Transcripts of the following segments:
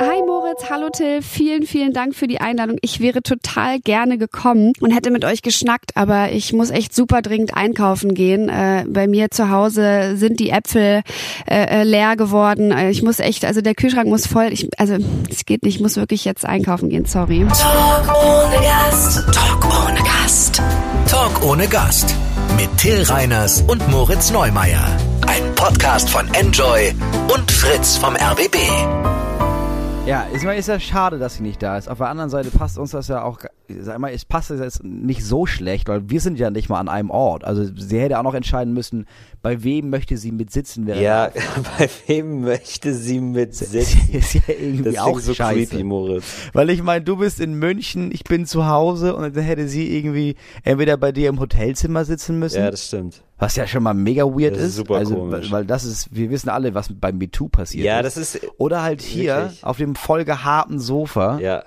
Hi Moritz, hallo Till, vielen, vielen Dank für die Einladung. Ich wäre total gerne gekommen und hätte mit euch geschnackt, aber ich muss echt super dringend einkaufen gehen. Äh, bei mir zu Hause sind die Äpfel äh, äh leer geworden. Äh, ich muss echt, also der Kühlschrank muss voll, ich, also es geht nicht, ich muss wirklich jetzt einkaufen gehen, sorry. Talk ohne Gast, Talk ohne Gast. Talk ohne Gast mit Till Reiners und Moritz Neumeier. Ein Podcast von Enjoy und Fritz vom RBB. Ja, ist, ist ja schade, dass sie nicht da ist. Auf der anderen Seite passt uns das ja auch, sag mal, es passt jetzt nicht so schlecht, weil wir sind ja nicht mal an einem Ort. Also sie hätte auch noch entscheiden müssen, bei wem möchte sie mit sitzen. Ja, bei wem möchte sie mit sitzen? ist ja irgendwie das auch so scheiße. creepy, Moritz. Weil ich meine, du bist in München, ich bin zu Hause und dann hätte sie irgendwie entweder bei dir im Hotelzimmer sitzen müssen. Ja, das stimmt. Was ja schon mal mega weird das ist. Super also, komisch. Weil das ist, wir wissen alle, was beim MeToo passiert ja, ist. Ja, das ist. Oder halt hier wirklich. auf dem vollgeharten Sofa. Ja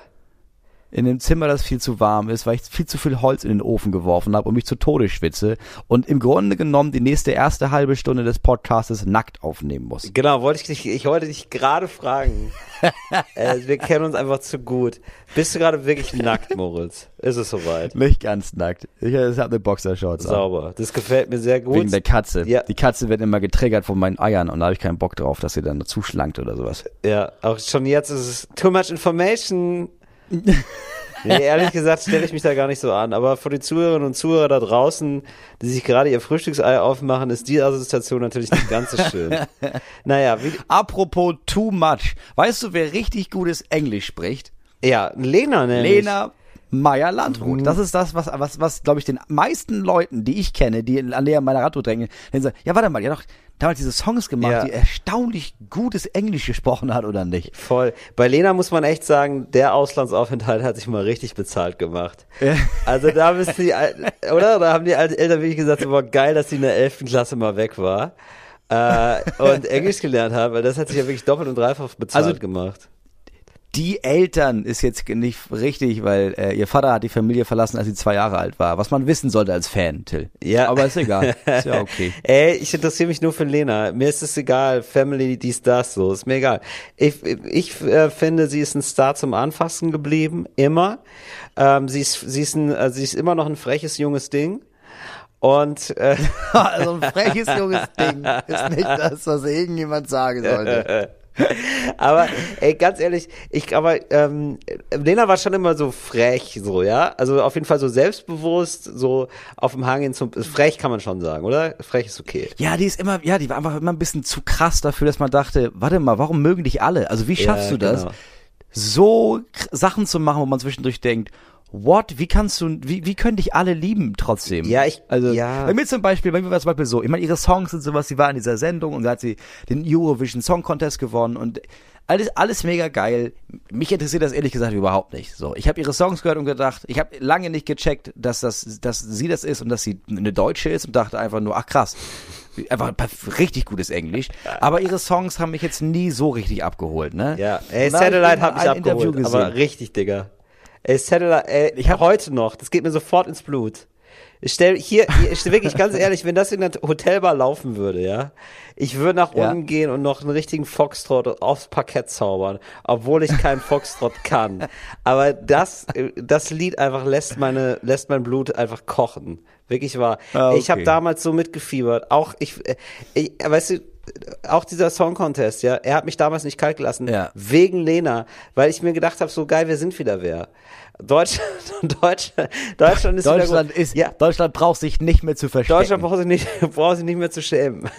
in dem Zimmer, das viel zu warm ist, weil ich viel zu viel Holz in den Ofen geworfen habe und mich zu Tode schwitze und im Grunde genommen die nächste erste halbe Stunde des Podcastes nackt aufnehmen muss. Genau, wollte ich dich, ich wollte dich gerade fragen. äh, wir kennen uns einfach zu gut. Bist du gerade wirklich nackt, Moritz? Ist es soweit? Nicht ganz nackt. Ich, ich habe eine Boxershorts Sauber. An. Das gefällt mir sehr gut. Wegen der Katze. Ja. Die Katze wird immer getriggert von meinen Eiern und da habe ich keinen Bock drauf, dass sie dann zuschlankt oder sowas. Ja, auch schon jetzt ist es too much information. Nee, ehrlich gesagt stelle ich mich da gar nicht so an. Aber für die Zuhörerinnen und Zuhörer da draußen, die sich gerade ihr Frühstücksei aufmachen, ist die Assoziation natürlich nicht ganz so schön. naja, wie Apropos too much. Weißt du, wer richtig gutes Englisch spricht? Ja, Lena nämlich. Lena Meier Landrut. Mhm. Das ist das, was, was, was glaube ich, den meisten Leuten, die ich kenne, die an der meiner Radtour drängen, dann sagen, ja, warte mal, ja doch damals diese Songs gemacht, ja. die erstaunlich gutes Englisch gesprochen hat, oder nicht? Voll. Bei Lena muss man echt sagen, der Auslandsaufenthalt hat sich mal richtig bezahlt gemacht. Ja. Also da müssen die, oder? Da haben die Eltern wirklich gesagt, war geil, dass sie in der 11. Klasse mal weg war. Äh, und Englisch gelernt hat, weil das hat sich ja wirklich doppelt und dreifach bezahlt also, gemacht die Eltern ist jetzt nicht richtig, weil äh, ihr Vater hat die Familie verlassen, als sie zwei Jahre alt war. Was man wissen sollte als Fan, Till. Ja. Aber ist egal. Ist ja okay. Ey, ich interessiere mich nur für Lena. Mir ist es egal. Family, dies, das, so. Ist mir egal. Ich, ich äh, finde, sie ist ein Star zum Anfassen geblieben. Immer. Ähm, sie, ist, sie, ist ein, äh, sie ist immer noch ein freches, junges Ding. Und äh, also ein freches junges Ding ist nicht das, was irgendjemand sagen sollte. aber ey, ganz ehrlich, ich aber ähm, Lena war schon immer so frech, so ja, also auf jeden Fall so selbstbewusst, so auf dem Hang hin zum frech kann man schon sagen, oder? Frech ist okay. Ja, die ist immer, ja, die war einfach immer ein bisschen zu krass dafür, dass man dachte, warte mal, warum mögen dich alle? Also wie schaffst ja, du das? Genau. So Sachen zu machen, wo man zwischendurch denkt, what, wie kannst du, wie, wie können dich alle lieben trotzdem? Ja, ich, also, ja. bei mir zum Beispiel, bei mir war es zum Beispiel so, ich meine, ihre Songs sind sowas, sie war in dieser Sendung und da hat sie den Eurovision Song Contest gewonnen und alles, alles mega geil. Mich interessiert das ehrlich gesagt überhaupt nicht. So, ich habe ihre Songs gehört und gedacht, ich habe lange nicht gecheckt, dass das, dass sie das ist und dass sie eine Deutsche ist und dachte einfach nur, ach krass, einfach richtig gutes Englisch. Aber ihre Songs haben mich jetzt nie so richtig abgeholt, ne? Ja, ey, Satellite hat mich abgeholt, aber richtig, Digga. Ey, Satellite, ey, ich hab heute noch, das geht mir sofort ins Blut. Ich stell hier, ich wirklich ganz ehrlich, wenn das in der Hotelbar laufen würde, ja, ich würde nach ja. unten gehen und noch einen richtigen Foxtrot aufs Parkett zaubern, obwohl ich keinen Foxtrot kann. Aber das, das Lied einfach lässt meine, lässt mein Blut einfach kochen. Wirklich wahr. Ah, okay. Ich habe damals so mitgefiebert. Auch ich, ich, weißt du, auch dieser Song Contest, ja, er hat mich damals nicht kalt gelassen, ja. wegen Lena, weil ich mir gedacht habe, so geil, wir sind wieder wer. Deutschland, Deutschland, Deutschland ist Deutschland ist, ja. Deutschland braucht sich nicht mehr zu verstecken. Deutschland braucht sich nicht, braucht sich nicht mehr zu schämen.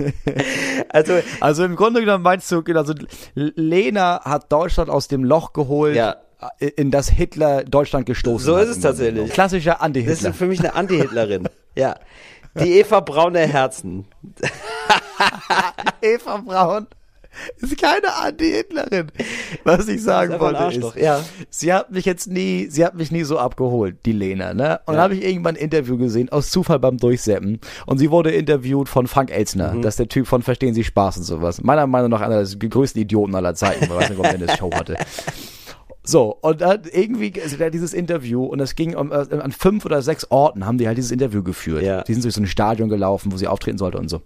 also, also im Grunde genommen meinst du, also Lena hat Deutschland aus dem Loch geholt. Ja in das Hitler Deutschland gestoßen So ist es tatsächlich. Klassischer Anti-Hitler. Das ist für mich eine Anti-Hitlerin. ja. Die Eva Braun der Herzen. Eva Braun ist keine Anti-Hitlerin. Was ich sagen wollte ist, ja. sie hat mich jetzt nie, sie hat mich nie so abgeholt, die Lena, ne? Und ja. dann habe ich irgendwann ein Interview gesehen, aus Zufall beim Durchseppen. Und sie wurde interviewt von Frank Elzner. Mhm. Das ist der Typ von Verstehen Sie Spaß und sowas. Meiner Meinung nach einer der größten Idioten aller Zeiten, weil ich weiß nicht, ob er eine Show hatte. So, und dann irgendwie also dieses Interview und es ging um, äh, an fünf oder sechs Orten haben die halt dieses Interview geführt. Ja. Die sind durch so ein Stadion gelaufen, wo sie auftreten sollte und so.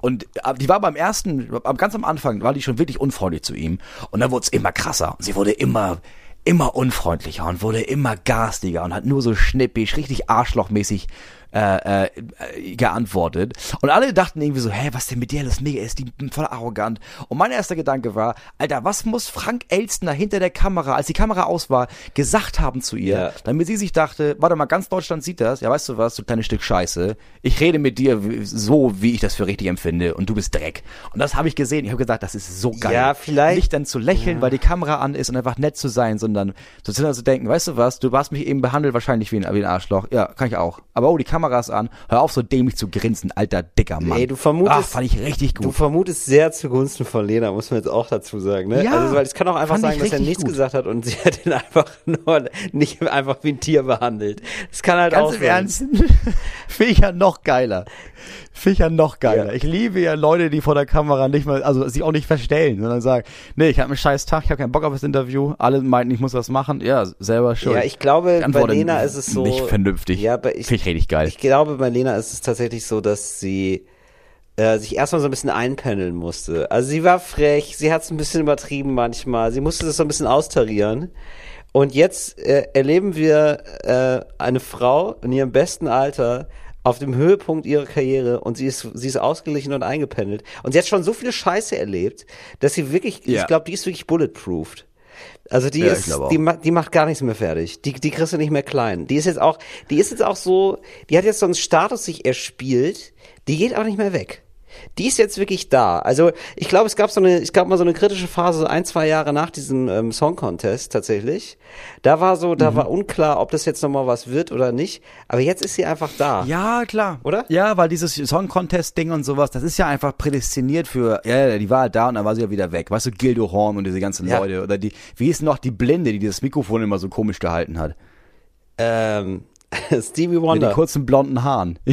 Und äh, die war beim ersten, ganz am Anfang, war die schon wirklich unfreundlich zu ihm. Und dann wurde es immer krasser. Sie wurde immer, immer unfreundlicher und wurde immer garstiger und hat nur so schnippisch, richtig arschlochmäßig äh, äh, geantwortet. Und alle dachten irgendwie so, hä, was denn mit dir? Das ist mega, ist die voll arrogant. Und mein erster Gedanke war, Alter, was muss Frank Elstner hinter der Kamera, als die Kamera aus war, gesagt haben zu ihr, ja. damit sie sich dachte, warte mal, ganz Deutschland sieht das, ja weißt du was, du kleines Stück Scheiße, ich rede mit dir so, wie ich das für richtig empfinde und du bist Dreck. Und das habe ich gesehen, ich habe gesagt, das ist so geil. Ja, vielleicht. Nicht dann zu lächeln, ja. weil die Kamera an ist und einfach nett zu sein, sondern sozusagen zu denken, weißt du was, du hast mich eben behandelt wahrscheinlich wie ein, wie ein Arschloch. Ja, kann ich auch. Aber oh, die Kameras an. Hör auf, so dämlich zu grinsen, alter, dicker Mann. Ey, du vermutest. Ach, fand ich richtig gut. Du vermutest sehr zugunsten von Lena, muss man jetzt auch dazu sagen, ne? Ja. Also, weil es kann auch einfach sagen, dass er nichts gut. gesagt hat und sie hat ihn einfach nur nicht einfach wie ein Tier behandelt. Das kann halt Ganz auch im Ernst? Finde ich ja noch geiler. Finde ich ja noch geiler. Ja. Ich liebe ja Leute, die vor der Kamera nicht mal, also sich auch nicht verstellen, sondern sagen, nee, ich habe einen scheiß Tag, ich habe keinen Bock auf das Interview, alle meinten, ich muss was machen. Ja, selber schon. Ja, ich glaube, bei Lena ist es so. Nicht vernünftig. Ja, aber ich, Finde ich richtig geil. Ich glaube, bei Lena ist es tatsächlich so, dass sie äh, sich erstmal so ein bisschen einpendeln musste. Also sie war frech, sie hat es ein bisschen übertrieben manchmal, sie musste das so ein bisschen austarieren. Und jetzt äh, erleben wir äh, eine Frau in ihrem besten Alter, auf dem Höhepunkt ihrer Karriere und sie ist, sie ist ausgeglichen und eingependelt. Und sie hat schon so viele Scheiße erlebt, dass sie wirklich, ja. ich glaube, die ist wirklich bulletproofed. Also die ja, ist, die, die macht gar nichts mehr fertig. Die, die kriegst du nicht mehr klein. Die ist jetzt auch, die ist jetzt auch so, die hat jetzt so einen Status sich erspielt, die geht auch nicht mehr weg die ist jetzt wirklich da. Also ich glaube, es gab so eine, es gab mal so eine kritische Phase, ein, zwei Jahre nach diesem ähm, Song Contest tatsächlich. Da war so, da mhm. war unklar, ob das jetzt nochmal was wird oder nicht. Aber jetzt ist sie einfach da. Ja, klar. Oder? Ja, weil dieses Song Contest Ding und sowas, das ist ja einfach prädestiniert für, ja, die war halt da und dann war sie ja wieder weg. Weißt du, Gildo Horn und diese ganzen ja. Leute. Oder die, wie ist noch die Blinde, die dieses Mikrofon immer so komisch gehalten hat? Ähm, Stevie Wonder. Mit den kurzen blonden Haaren.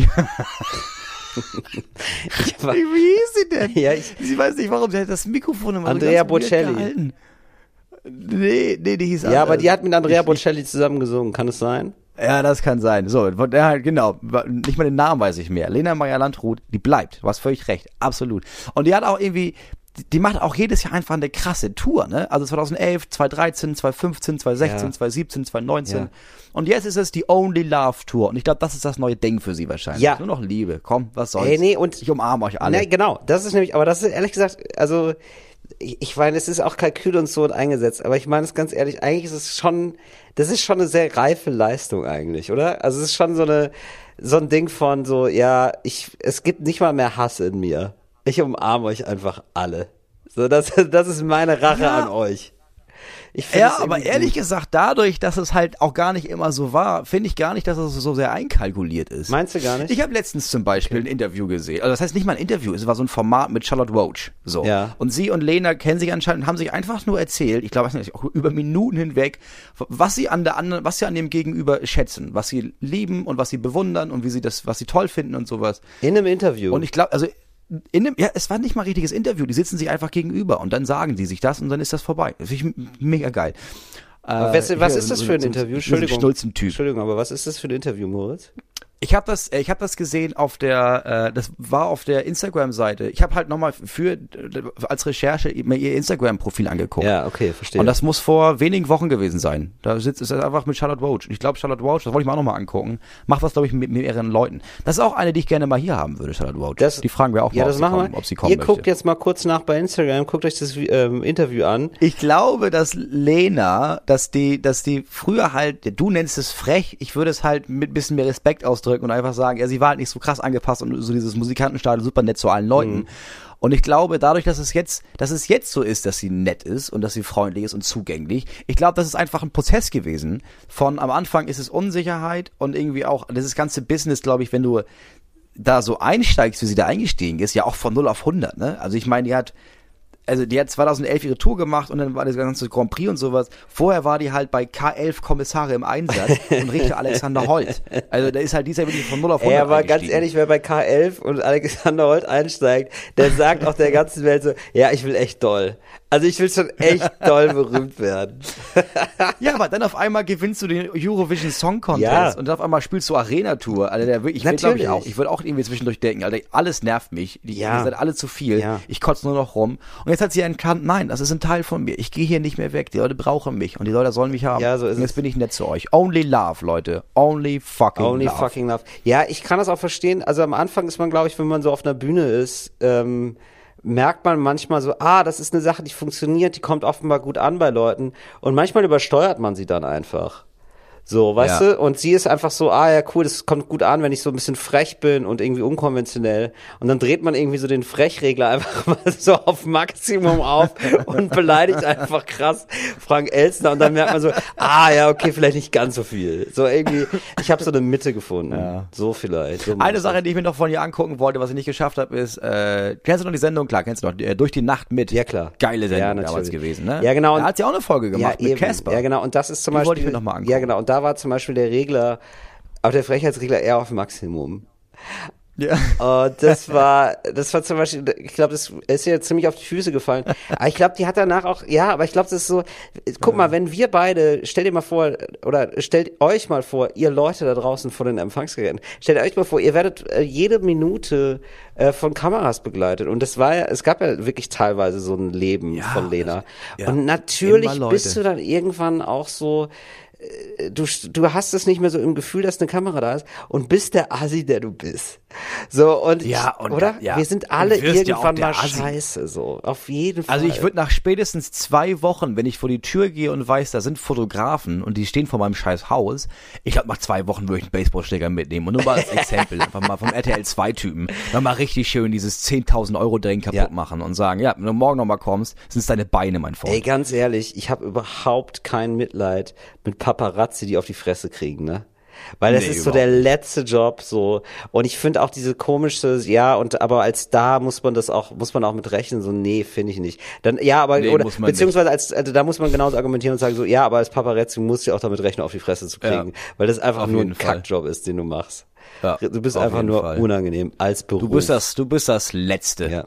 war, Wie hieß sie denn? Ja, ich, sie weiß nicht warum, sie hat das Mikrofon immer Andrea so Bocelli. Nee, nee, die hieß Ja, anders. aber die hat mit Andrea Bocelli zusammen gesungen, kann es sein? Ja, das kann sein. So, ja, genau. Nicht mal den Namen weiß ich mehr. Lena Meyer Landrut, die bleibt. Du hast völlig recht. Absolut. Und die hat auch irgendwie, die macht auch jedes Jahr einfach eine krasse Tour, ne? Also 2011, 2013, 2015, 2016, ja. 2017, 2019. Ja. Und jetzt ist es die Only Love Tour. Und ich glaube, das ist das neue Ding für sie wahrscheinlich. Ja. Nur noch Liebe. Komm, was soll's. Ey, nee, und ich umarme euch alle. Nee, genau. Das ist nämlich, aber das ist ehrlich gesagt, also, ich, ich meine, es ist auch Kalkül und so eingesetzt, aber ich meine es ganz ehrlich, eigentlich ist es schon, das ist schon eine sehr reife Leistung eigentlich, oder? Also es ist schon so eine, so ein Ding von so, ja, ich, es gibt nicht mal mehr Hass in mir. Ich umarme euch einfach alle. So, das, das ist meine Rache ja. an euch. ja, aber ehrlich gut. gesagt, dadurch, dass es halt auch gar nicht immer so war, finde ich gar nicht, dass es so sehr einkalkuliert ist. Meinst du gar nicht? Ich habe letztens zum Beispiel okay. ein Interview gesehen. Also das heißt nicht mal ein Interview, es war so ein Format mit Charlotte Roach. So. Ja. Und sie und Lena kennen sich anscheinend und haben sich einfach nur erzählt, ich glaube, auch über Minuten hinweg, was sie an der anderen, was sie an dem Gegenüber schätzen, was sie lieben und was sie bewundern und wie sie das, was sie toll finden und sowas. In einem Interview. Und ich glaube, also in dem, ja, es war nicht mal ein richtiges Interview, die sitzen sich einfach gegenüber und dann sagen die sich das und dann ist das vorbei. Das finde ich mega geil. Äh, was, was ist das für ein Interview? Entschuldigung. Entschuldigung, aber was ist das für ein Interview, Moritz? Ich habe das, äh, ich habe das gesehen auf der, äh, das war auf der Instagram-Seite. Ich habe halt nochmal für als Recherche mir ihr Instagram-Profil angeguckt. Ja, okay, verstehe. Und das muss vor wenigen Wochen gewesen sein. Da sitzt es einfach mit Charlotte Roach. Und ich glaube, Charlotte Roach, das wollte ich mir auch nochmal angucken, macht was, glaube ich, mit mehreren Leuten. Das ist auch eine, die ich gerne mal hier haben würde, Charlotte Roach. Das, die fragen wir auch ja, mal, das ob, machen sie kommen, ob sie kommen Ihr möchte. guckt jetzt mal kurz nach bei Instagram, guckt euch das ähm, Interview an. Ich glaube, dass Lena, dass die, dass die früher halt, du nennst es frech, ich würde es halt mit bisschen mehr Respekt ausdrücken und einfach sagen, sie war halt nicht so krass angepasst und so dieses Musikantenstadion super nett zu allen Leuten. Mhm. Und ich glaube, dadurch, dass es jetzt, dass es jetzt so ist, dass sie nett ist und dass sie freundlich ist und zugänglich, ich glaube, das ist einfach ein Prozess gewesen. Von am Anfang ist es Unsicherheit und irgendwie auch das ganze Business, glaube ich, wenn du da so einsteigst, wie sie da eingestiegen ist, ja auch von 0 auf 100, ne? Also ich meine, die hat also die hat 2011 ihre Tour gemacht und dann war das ganze Grand Prix und sowas. Vorher war die halt bei K11 Kommissare im Einsatz und Richter Alexander Holt. Also da ist halt dieser wirklich von 0 auf 100 Ja, aber ganz ehrlich, wer bei K11 und Alexander Holt einsteigt, der sagt auch der ganzen Welt so, ja, ich will echt doll. Also ich will schon echt doll berühmt werden. ja, aber dann auf einmal gewinnst du den Eurovision Song Contest ja. und dann auf einmal spielst du Arena Tour. Alter, der, ich will, glaube ich auch. Ich würde auch irgendwie zwischendurch denken, Alter, alles nervt mich. Die, ja. Ihr seid alle zu viel. Ja. Ich kotze nur noch rum. Und jetzt hat sie erkannt, nein, das ist ein Teil von mir. Ich gehe hier nicht mehr weg. Die Leute brauchen mich und die Leute sollen mich haben. Ja, so ist und jetzt es. bin ich nett zu euch. Only love, Leute. Only fucking Only love. Only fucking love. Ja, ich kann das auch verstehen. Also am Anfang ist man, glaube ich, wenn man so auf einer Bühne ist, ähm, merkt man manchmal so, ah, das ist eine Sache, die funktioniert, die kommt offenbar gut an bei Leuten. Und manchmal übersteuert man sie dann einfach. So, weißt ja. du? Und sie ist einfach so, ah ja, cool, das kommt gut an, wenn ich so ein bisschen frech bin und irgendwie unkonventionell. Und dann dreht man irgendwie so den Frechregler einfach mal so auf Maximum auf und beleidigt einfach krass Frank Elstner. Und dann merkt man so, ah ja, okay, vielleicht nicht ganz so viel. So irgendwie, ich habe so eine Mitte gefunden. Ja. So vielleicht. So eine Sache, die ich mir noch von dir angucken wollte, was ich nicht geschafft habe, ist, äh, kennst du noch die Sendung? Klar, kennst du noch, äh, durch die Nacht mit. Ja, klar. Geile Sendung ja, damals gewesen, ne? Ja, genau. Da hat sie auch eine Folge gemacht ja, mit Casper. Ja, genau. Und das ist zum die Beispiel. Wollte ich mir noch mal angucken. Ja, genau. Und da war zum Beispiel der Regler, auch der Frechheitsregler eher auf Maximum. Ja. Und das war, das war zum Beispiel, ich glaube, das ist ihr ziemlich auf die Füße gefallen. Aber ich glaube, die hat danach auch, ja, aber ich glaube, das ist so, guck mal, wenn wir beide, stell dir mal vor, oder stellt euch mal vor, ihr Leute da draußen vor den Empfangsgeräten, stellt euch mal vor, ihr werdet äh, jede Minute äh, von Kameras begleitet. Und das war ja, es gab ja wirklich teilweise so ein Leben ja, von Lena. Ja, und natürlich bist du dann irgendwann auch so, du, du hast es nicht mehr so im Gefühl, dass eine Kamera da ist und bist der Asi, der du bist. So, und, ja, und oder? Ja. Wir sind alle irgendwann ja mal Asi. scheiße, so. Auf jeden Fall. Also ich würde nach spätestens zwei Wochen, wenn ich vor die Tür gehe und weiß, da sind Fotografen und die stehen vor meinem scheiß Haus, ich glaube nach zwei Wochen würde ich einen Baseballschläger mitnehmen und nur mal als Exempel, einfach mal vom RTL 2 Typen, dann mal richtig schön dieses 10.000 Euro Drehen kaputt ja. machen und sagen, ja, wenn du morgen nochmal kommst, sind es deine Beine, mein Freund. Ey, ganz ehrlich, ich habe überhaupt kein Mitleid mit Paparazzi, die auf die Fresse kriegen, ne? Weil das nee, ist so der letzte Job so. Und ich finde auch diese komische, ja, und aber als Star muss man das auch, muss man auch mit rechnen, so, nee, finde ich nicht. Dann, ja, aber, nee, oder, beziehungsweise als, also, da muss man genauso argumentieren und sagen, so, ja, aber als Paparazzi musst du auch damit rechnen, auf die Fresse zu kriegen. Ja. Weil das einfach nur ein Fall. Kackjob ist, den du machst. Ja, du bist einfach nur Fall. unangenehm als Beruf. Du bist das, du bist das Letzte. Ja.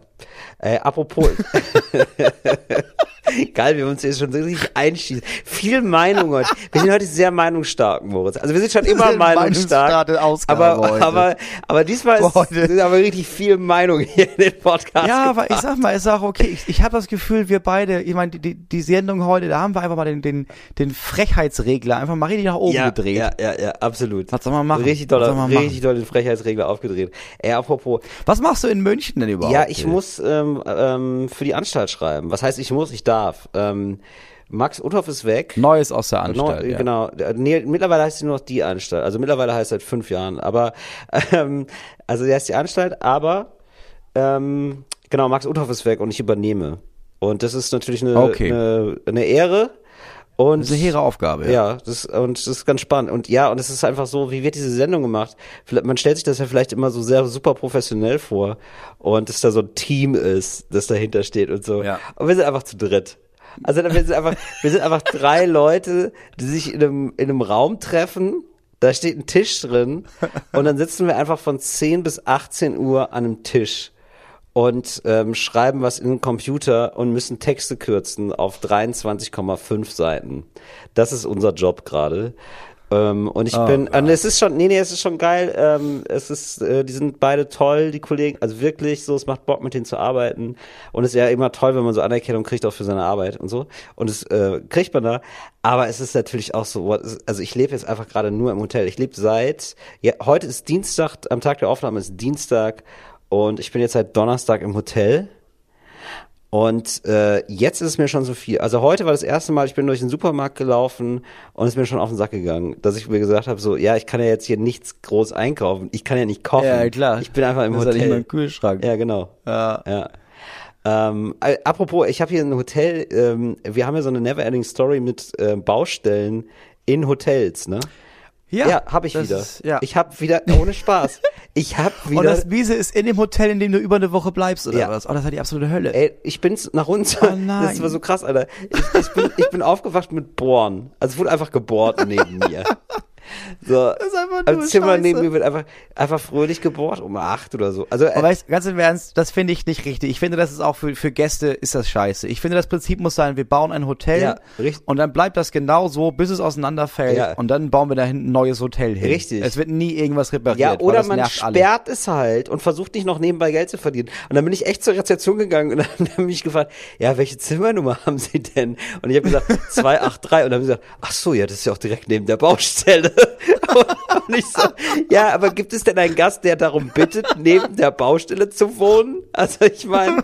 Äh, apropos. Geil, wir uns jetzt schon richtig einschießen. Viel Meinung heute. Wir sind heute sehr meinungsstark, Moritz. Also wir sind schon immer meinungsstark. Aber, aber, aber diesmal ist, sind aber richtig viel Meinung hier in den Podcast. Ja, aber ich sag mal, ich sag okay, ich, ich habe das Gefühl, wir beide, ich meine, die, die Sendung heute, da haben wir einfach mal den, den, den Frechheitsregler einfach mal richtig nach oben ja, gedreht. Ja, ja, ja, absolut. Was soll man machen? Richtig doll, richtig doll den Frechheitsregler aufgedreht. Ey, apropos. Was machst du in München denn überhaupt? Ja, ich muss ähm, ähm, für die Anstalt schreiben. Was heißt, ich muss, ich darf. Ähm, Max Uthoff ist weg. Neues aus der Anstalt. Neu, ja. Genau. Nee, mittlerweile heißt sie nur noch die Anstalt. Also mittlerweile heißt es seit fünf Jahren. Aber ähm, also der ist die Anstalt, aber ähm, genau, Max Uthoff ist weg und ich übernehme. Und das ist natürlich eine, okay. eine, eine Ehre. Und, das ist eine hehre Aufgabe. Ja, ja das, und das ist ganz spannend. Und ja, und es ist einfach so, wie wird diese Sendung gemacht? Man stellt sich das ja vielleicht immer so sehr super professionell vor und dass da so ein Team ist, das dahinter steht und so. Ja. Und wir sind einfach zu dritt. Also wir sind einfach, wir sind einfach drei Leute, die sich in einem, in einem Raum treffen. Da steht ein Tisch drin und dann sitzen wir einfach von 10 bis 18 Uhr an einem Tisch und ähm, schreiben was in den Computer und müssen Texte kürzen auf 23,5 Seiten. Das ist unser Job gerade. Ähm, und ich oh, bin, und es ist schon, nee, nee, es ist schon geil. Ähm, es ist, äh, die sind beide toll, die Kollegen, also wirklich so, es macht Bock mit denen zu arbeiten. Und es ist ja immer toll, wenn man so Anerkennung kriegt auch für seine Arbeit und so. Und es äh, kriegt man da. Aber es ist natürlich auch so, also ich lebe jetzt einfach gerade nur im Hotel. Ich lebe seit, ja, heute ist Dienstag, am Tag der Aufnahme ist Dienstag und ich bin jetzt seit Donnerstag im Hotel. Und äh, jetzt ist es mir schon so viel. Also heute war das erste Mal, ich bin durch den Supermarkt gelaufen und es ist mir schon auf den Sack gegangen, dass ich mir gesagt habe, so, ja, ich kann ja jetzt hier nichts groß einkaufen. Ich kann ja nicht kochen. Ja, klar. Ich bin einfach im das Hotel. Ist ja nicht mein Kühlschrank. Ja, genau. Ja. ja. Ähm, äh, apropos, ich habe hier ein Hotel, ähm, wir haben ja so eine Neverending Story mit äh, Baustellen in Hotels, ne? Ja, ja habe ich wieder. Ist, ja. Ich habe wieder, ohne Spaß, ich habe wieder. Und das Miese ist in dem Hotel, in dem du über eine Woche bleibst, oder ja. was? Oh, das war die absolute Hölle. Ey, ich bin nach uns. Oh nein. Das war so krass, Alter. Ich, ich, bin, ich bin aufgewacht mit Bohren. Also es wurde einfach gebohrt neben mir. So, das ist einfach nur Im Zimmer Scheiße. neben mir wird einfach, einfach fröhlich gebohrt um acht oder so. Also, äh, weißt, ganz im Ernst, das finde ich nicht richtig. Ich finde, das ist auch für, für Gäste ist das scheiße. Ich finde, das Prinzip muss sein, wir bauen ein Hotel ja, und dann bleibt das genau so, bis es auseinanderfällt ja. und dann bauen wir da hinten ein neues Hotel hin. Richtig. Es wird nie irgendwas repariert. Ja, oder man sperrt alle. es halt und versucht nicht noch nebenbei Geld zu verdienen. Und dann bin ich echt zur Rezeption gegangen und dann haben mich gefragt, ja, welche Zimmernummer haben Sie denn? Und ich habe gesagt, 283 und dann haben sie gesagt, ach so, ja, das ist ja auch direkt neben der Baustelle. Und ich so, ja, aber gibt es denn einen Gast, der darum bittet, neben der Baustelle zu wohnen? Also ich meine,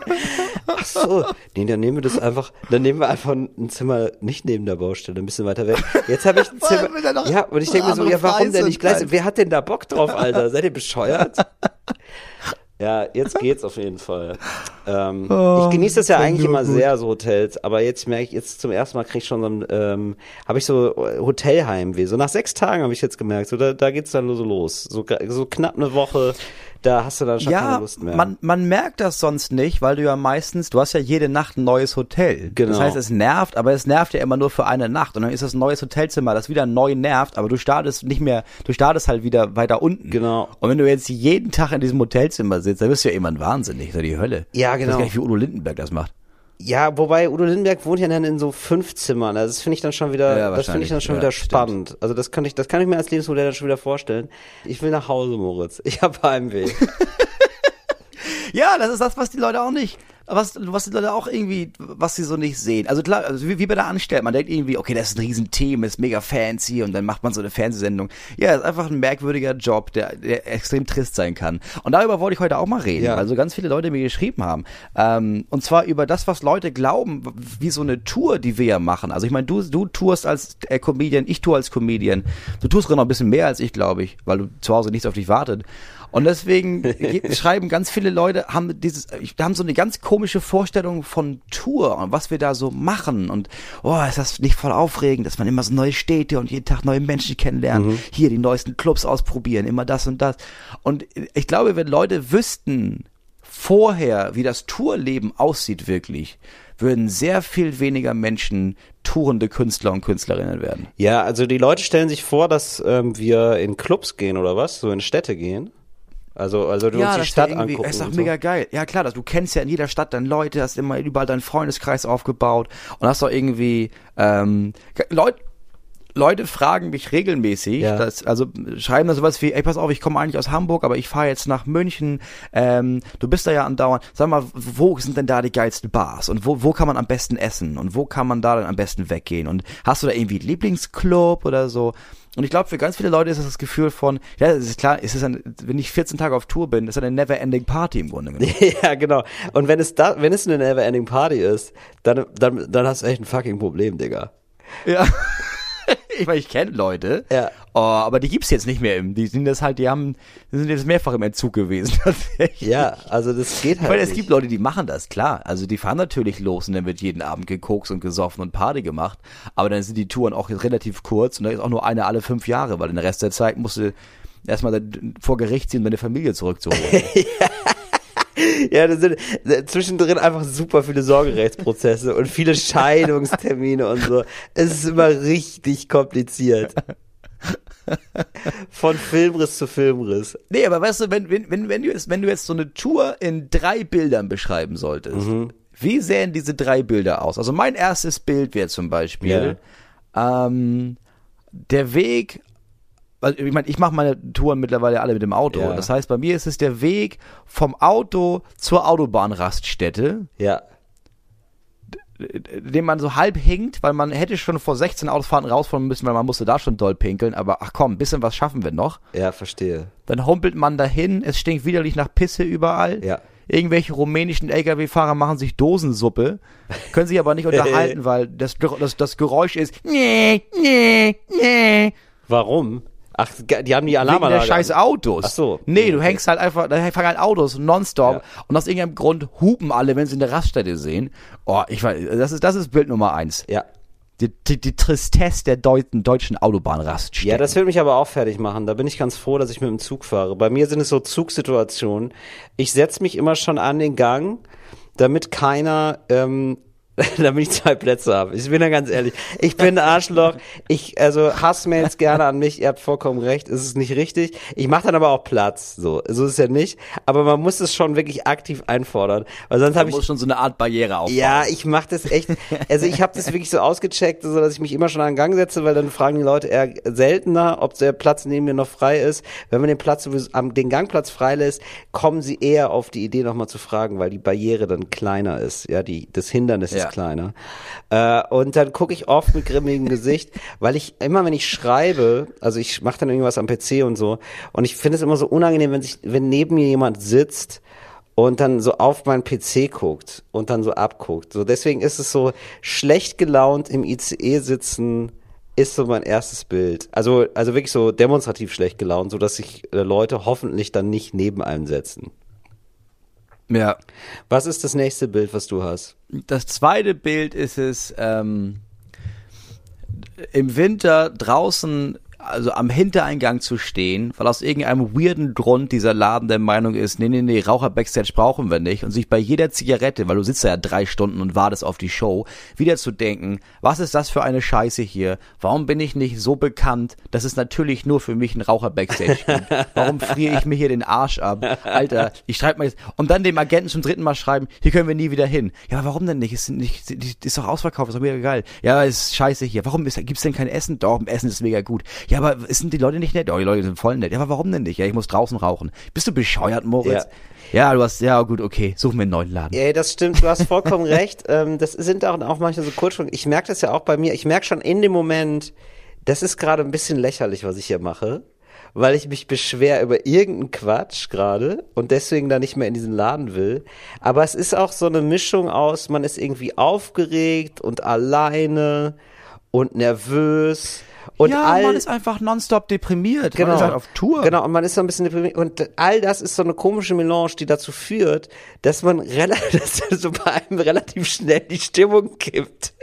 ach so, nee, dann nehmen wir das einfach, dann nehmen wir einfach ein Zimmer nicht neben der Baustelle, ein bisschen weiter weg. Jetzt habe ich ein Zimmer. Ja, und ich denke mir so, ja, warum denn nicht gleich? Wer hat denn da Bock drauf, Alter? Seid ihr bescheuert? Ja, jetzt geht's auf jeden Fall. Ähm, oh, ich genieße das ja eigentlich immer gut. sehr, so Hotels, aber jetzt merke ich, jetzt zum ersten Mal kriege ich schon so ein, ähm, habe ich so Hotelheimweh. So nach sechs Tagen habe ich jetzt gemerkt, so da, da geht's dann nur so los. So, so knapp eine Woche da hast du dann schon ja, keine Lust mehr. Man, man merkt das sonst nicht, weil du ja meistens, du hast ja jede Nacht ein neues Hotel. Genau. Das heißt, es nervt, aber es nervt ja immer nur für eine Nacht. Und dann ist das ein neues Hotelzimmer, das wieder neu nervt, aber du startest nicht mehr, du startest halt wieder weiter unten. Genau. Und wenn du jetzt jeden Tag in diesem Hotelzimmer sitzt, dann wirst du ja irgendwann wahnsinnig, das ist die Hölle. Ja, genau. Ich weiß genau. gar nicht, wie Udo Lindenberg das macht. Ja, wobei Udo Lindenberg wohnt ja dann in so fünf Zimmern. Also das finde ich dann schon wieder, ja, das finde ich dann schon ja, wieder spannend. Stimmt. Also das kann ich, das kann ich mir als Lebensmodell dann schon wieder vorstellen. Ich will nach Hause, Moritz. Ich habe Heimweh. ja, das ist das, was die Leute auch nicht was, was die Leute auch irgendwie, was sie so nicht sehen. Also klar, also wie, wie bei der Anstellung, man denkt irgendwie, okay, das ist ein Riesenthema, ist mega fancy und dann macht man so eine Fernsehsendung. Ja, ist einfach ein merkwürdiger Job, der, der extrem trist sein kann. Und darüber wollte ich heute auch mal reden, ja. also ganz viele Leute mir geschrieben haben. Ähm, und zwar über das, was Leute glauben, wie so eine Tour, die wir ja machen. Also ich meine, du, du tourst als äh, Comedian, ich tue als Comedian. Du tust noch ein bisschen mehr als ich, glaube ich, weil du zu Hause nichts auf dich wartet. Und deswegen schreiben ganz viele Leute, haben dieses, haben so eine ganz komische Vorstellung von Tour und was wir da so machen. Und oh, ist das nicht voll aufregend, dass man immer so neue Städte und jeden Tag neue Menschen kennenlernt, mhm. hier die neuesten Clubs ausprobieren, immer das und das. Und ich glaube, wenn Leute wüssten vorher, wie das Tourleben aussieht wirklich, würden sehr viel weniger Menschen tourende Künstler und Künstlerinnen werden. Ja, also die Leute stellen sich vor, dass ähm, wir in Clubs gehen oder was, so in Städte gehen. Also, also du ja, uns die Stadt ja angucken. Ist doch mega so. geil. Ja klar, das, du kennst ja in jeder Stadt dann Leute, hast immer überall deinen Freundeskreis aufgebaut und hast doch irgendwie ähm, Leute, Leute fragen mich regelmäßig, ja. dass, also schreiben da sowas wie, ey, pass auf, ich komme eigentlich aus Hamburg, aber ich fahre jetzt nach München, ähm, du bist da ja andauernd, sag mal, wo sind denn da die geilsten Bars und wo, wo kann man am besten essen und wo kann man da dann am besten weggehen und hast du da irgendwie einen Lieblingsclub oder so? Und ich glaube, für ganz viele Leute ist das das Gefühl von, ja, es ist klar, es ist ein, wenn ich 14 Tage auf Tour bin, ist eine never-ending Party im Grunde genommen. ja, genau. Und wenn es da, wenn es eine never-ending Party ist, dann, dann, dann hast du echt ein fucking Problem, Digga. Ja. ich meine, ich kenne Leute, ja. Oh, aber die gibt's jetzt nicht mehr im. Die sind das halt, die haben, die sind jetzt mehrfach im Entzug gewesen. ja, also das geht halt. Weil es gibt Leute, die machen das, klar. Also die fahren natürlich los und dann wird jeden Abend gekokst und gesoffen und Party gemacht. Aber dann sind die Touren auch relativ kurz und da ist auch nur eine alle fünf Jahre, weil den Rest der Zeit musst du erstmal vor Gericht ziehen, um deine Familie zurückzuholen. ja. Ja, da sind zwischendrin einfach super viele Sorgerechtsprozesse und viele Scheidungstermine und so. Es ist immer richtig kompliziert. Von Filmriss zu Filmriss. Nee, aber weißt du, wenn, wenn, wenn, wenn, du, jetzt, wenn du jetzt so eine Tour in drei Bildern beschreiben solltest, mhm. wie sähen diese drei Bilder aus? Also mein erstes Bild wäre zum Beispiel ja. ähm, der Weg also ich meine, ich mache meine Touren mittlerweile alle mit dem Auto. Ja. Das heißt, bei mir ist es der Weg vom Auto zur Autobahnraststätte. Ja. Den man so halb hinkt, weil man hätte schon vor 16 Autofahrten rausfahren müssen, weil man musste da schon doll pinkeln. Aber ach komm, ein bisschen was schaffen wir noch. Ja, verstehe. Dann humpelt man dahin, es stinkt widerlich nach Pisse überall. Ja. Irgendwelche rumänischen LKW-Fahrer machen sich Dosensuppe, können sich aber nicht unterhalten, weil das, das, das Geräusch ist. Nee, nee, nee. Warum? Ach, die haben die Alarmanlage. Wegen der scheiß Autos. Ach so. Nee, du hängst halt einfach, da fangen halt Autos nonstop ja. und aus irgendeinem Grund hupen alle, wenn sie in der Raststätte sehen. Oh, ich weiß, das ist, das ist Bild Nummer eins. Ja. Die, die, die Tristesse der Deuten, deutschen Autobahnraststätten. Ja, das will mich aber auch fertig machen. Da bin ich ganz froh, dass ich mit dem Zug fahre. Bei mir sind es so Zugsituationen. Ich setze mich immer schon an den Gang, damit keiner ähm, damit ich zwei Plätze habe. Ich bin da ganz ehrlich. Ich bin ein Arschloch. Ich, also Hassmails gerne an mich. Ihr habt vollkommen recht. Es ist nicht richtig. Ich mache dann aber auch Platz. So, so ist es ja nicht. Aber man muss es schon wirklich aktiv einfordern, weil sonst habe ich muss schon so eine Art Barriere aufbauen. Ja, ich mache das echt. Also ich habe das wirklich so ausgecheckt, so dass ich mich immer schon an Gang setze, weil dann fragen die Leute eher seltener, ob der Platz neben mir noch frei ist. Wenn man den Platz den Gangplatz freilässt, kommen sie eher auf die Idee nochmal zu fragen, weil die Barriere dann kleiner ist. Ja, die das Hindernis ja. ist kleiner. Äh, und dann gucke ich oft mit grimmigem Gesicht, weil ich immer, wenn ich schreibe, also ich mache dann irgendwas am PC und so, und ich finde es immer so unangenehm, wenn sich, wenn neben mir jemand sitzt und dann so auf meinen PC guckt und dann so abguckt. So deswegen ist es so schlecht gelaunt im ICE sitzen ist so mein erstes Bild. Also also wirklich so demonstrativ schlecht gelaunt, so dass sich äh, Leute hoffentlich dann nicht neben einem setzen. Ja. Was ist das nächste Bild, was du hast? Das zweite Bild ist es ähm, im Winter draußen also am Hintereingang zu stehen, weil aus irgendeinem weirden Grund dieser Laden der Meinung ist, nee, nee, nee, Raucher Backstage brauchen wir nicht und sich bei jeder Zigarette, weil du sitzt ja drei Stunden und wartest auf die Show, wieder zu denken, was ist das für eine Scheiße hier? Warum bin ich nicht so bekannt, dass es natürlich nur für mich einen Raucher Backstage gibt? Warum friere ich mir hier den Arsch ab? Alter, ich schreibe mal jetzt, und dann dem Agenten zum dritten Mal schreiben, hier können wir nie wieder hin. Ja, warum denn nicht? Ist, nicht, ist doch ausverkauft, ist doch mega geil. Ja, ist scheiße hier. Warum ist, gibt's denn kein Essen? Doch, Essen ist mega gut. Ja, ja, aber sind die Leute nicht nett? Oh, die Leute sind voll nett. Ja, aber warum denn nicht? Ja, ich muss draußen rauchen. Bist du bescheuert, Moritz? Ja. ja du hast, ja, gut, okay, suchen wir einen neuen Laden. Ja, das stimmt, du hast vollkommen recht. Ähm, das sind auch, auch manchmal so Kurzschwungen. Ich merke das ja auch bei mir. Ich merke schon in dem Moment, das ist gerade ein bisschen lächerlich, was ich hier mache weil ich mich beschwer über irgendeinen Quatsch gerade und deswegen da nicht mehr in diesen Laden will. Aber es ist auch so eine Mischung aus, man ist irgendwie aufgeregt und alleine und nervös und ja, all, man ist einfach nonstop deprimiert. Genau. Man ist halt auf Tour. Genau, und man ist so ein bisschen deprimiert. Und all das ist so eine komische Melange, die dazu führt, dass man relativ, dass so bei einem relativ schnell die Stimmung kippt.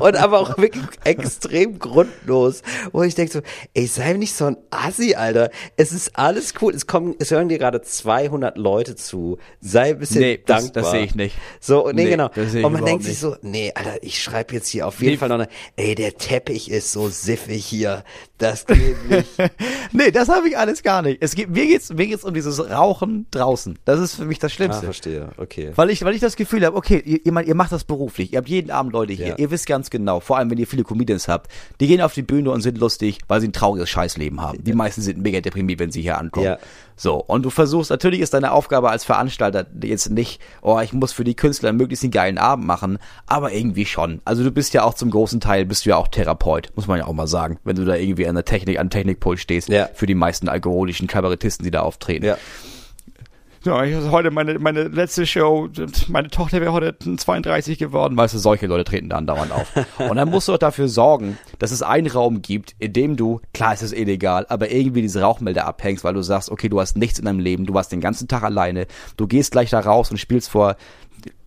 und aber auch wirklich extrem grundlos. Wo ich denke so, ey, sei nicht so ein Assi, Alter. Es ist alles cool. Es kommen, es hören dir gerade 200 Leute zu. Sei ein bisschen nee, dankbar. Das, das sehe ich nicht. So, nee, nee genau. Und man denkt sich so, nee, Alter, ich schreibe jetzt hier auf jeden nee. Fall noch eine, ey, der Teppich ist so siffig hier. Das geht nicht. nee, das habe ich alles gar nicht. Es geht, mir geht's, mir geht's um dieses Rauchen draußen. Das ist für mich das Schlimmste. Ah, verstehe. Okay. Weil ich, weil ich das Gefühl habe, okay, ihr, ihr, ihr macht das beruflich. Ihr habt jeden Abend Leute hier. Ja. Ihr wisst ganz genau, vor allem wenn ihr viele Comedians habt, die gehen auf die Bühne und sind lustig, weil sie ein trauriges Scheißleben haben. Die meisten sind mega deprimiert, wenn sie hier ankommen. Ja. So, und du versuchst, natürlich ist deine Aufgabe als Veranstalter jetzt nicht, oh, ich muss für die Künstler möglichst einen geilen Abend machen, aber irgendwie schon. Also du bist ja auch zum großen Teil, bist du ja auch Therapeut, muss man ja auch mal sagen, wenn du da irgendwie an der Technik, an Technikpult stehst, ja. für die meisten alkoholischen Kabarettisten, die da auftreten. Ja. Ja, ich hatte heute meine, meine letzte Show, meine Tochter wäre heute 32 geworden, weißt du, solche Leute treten da andauernd auf. Und dann musst du auch dafür sorgen, dass es einen Raum gibt, in dem du, klar ist es illegal, aber irgendwie diese Rauchmelder abhängst, weil du sagst, okay, du hast nichts in deinem Leben, du warst den ganzen Tag alleine, du gehst gleich da raus und spielst vor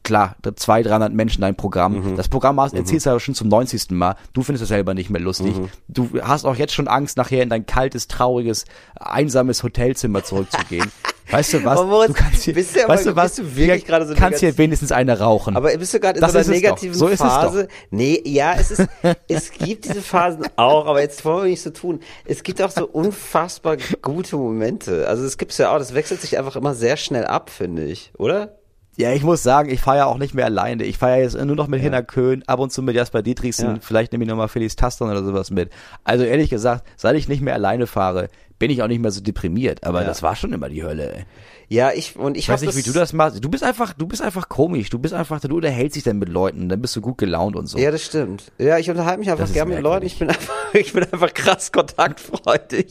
klar, 200, 300 Menschen dein Programm. Mhm. Das Programm hast, erzählst du mhm. aber schon zum 90. Mal. Du findest es selber nicht mehr lustig. Mhm. Du hast auch jetzt schon Angst, nachher in dein kaltes, trauriges, einsames Hotelzimmer zurückzugehen. Weißt du was? Moritz, du kannst hier, bist du weißt du was? Du wirklich gerade so kannst hier wenigstens eine rauchen. Aber bist du gerade in das so einer negativen so Phase? Nee, ja, es ist, es gibt diese Phasen auch, aber jetzt wollen wir nicht so tun. Es gibt auch so unfassbar gute Momente. Also es gibt's ja auch, das wechselt sich einfach immer sehr schnell ab, finde ich, oder? Ja, ich muss sagen, ich fahre ja auch nicht mehr alleine. Ich fahre ja jetzt nur noch mit ja. Hinner Köhn, ab und zu mit Jasper Dietrichsen, ja. vielleicht nehme ich nochmal Felix Tastern oder sowas mit. Also ehrlich gesagt, seit ich nicht mehr alleine fahre, bin ich auch nicht mehr so deprimiert. Aber ja. das war schon immer die Hölle. Ey. Ja, ich und ich, ich weiß nicht, wie du das machst. Du bist einfach, du bist einfach komisch. Du bist einfach, du unterhältst dich dann mit Leuten, dann bist du gut gelaunt und so. Ja, das stimmt. Ja, ich unterhalte mich einfach gerne mit Leuten. Ich bin einfach, ich bin einfach krass kontaktfreudig.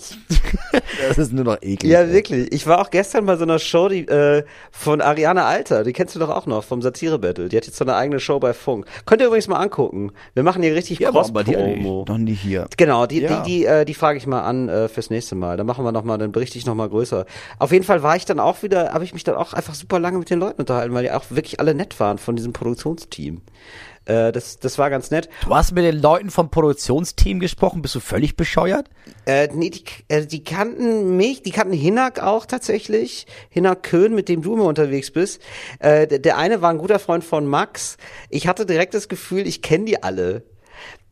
das ist nur noch eklig. Ja, ey. wirklich. Ich war auch gestern bei so einer Show, die äh, von Ariane Alter. Die kennst du doch auch noch vom Satire Battle. Die hat jetzt so eine eigene Show bei Funk. Könnt ihr übrigens mal angucken. Wir machen hier richtig ja, Cross Promo. Noch nie hier. Genau, die, ja. die, die, äh, die frage ich mal an äh, fürs nächste Mal. Dann machen wir noch mal, dann berichte ich noch mal größer. Auf jeden Fall war ich dann auch wieder, habe ich mich dann auch einfach super lange mit den Leuten unterhalten, weil die auch wirklich alle nett waren von diesem Produktionsteam. Äh, das, das war ganz nett. Du hast mit den Leuten vom Produktionsteam gesprochen, bist du völlig bescheuert? Äh, nee, die, äh, die kannten mich, die kannten Hinak auch tatsächlich. Hinak Köhn, mit dem du immer unterwegs bist. Äh, der, der eine war ein guter Freund von Max. Ich hatte direkt das Gefühl, ich kenne die alle.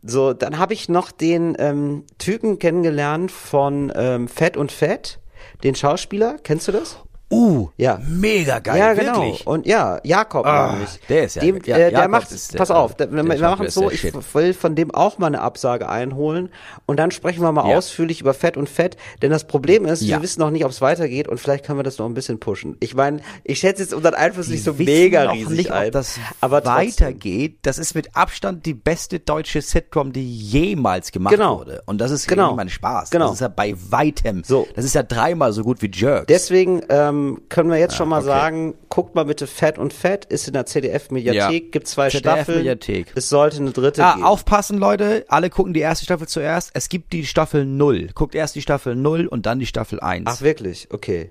So, dann habe ich noch den ähm, Typen kennengelernt von ähm, Fett und Fett, den Schauspieler. Kennst du das? Uh, ja. mega geil, ja, genau. wirklich. Und ja, Jakob Ah, nämlich. der ist ja- dem, ja, äh, der Jakob macht, ist der- pass auf, der, wir, der wir machen ist so, ich Shit. will von dem auch mal eine Absage einholen und dann sprechen wir mal Ja. ausführlich über Fett und Fett, denn das Problem ist, wir wissen noch nicht, ob es weitergeht und vielleicht können wir das noch ein bisschen pushen. Ich meine, ich schätze jetzt unseren Einfluss nicht so mega riesig nicht, ein, ob das aber weitergeht. Das ist mit Abstand die beste deutsche Sitcom, die jemals gemacht Genau. wurde. Und das ist Genau. genau. mein Spaß. Genau. Das ist ja bei weitem. So. Das ist ja dreimal so gut wie Jerks. Deswegen ähm, können wir jetzt schon mal okay. sagen, guckt mal bitte Fett und Fett, ist in der CDF-Mediathek, Ja. gibt zwei ZDF Staffeln. Mediathek. Es sollte eine dritte Ah, geben. aufpassen, Leute. Alle gucken die erste Staffel zuerst. Es gibt die Staffel 0. Guckt erst die Staffel 0 und dann die Staffel 1. Ach wirklich? Okay.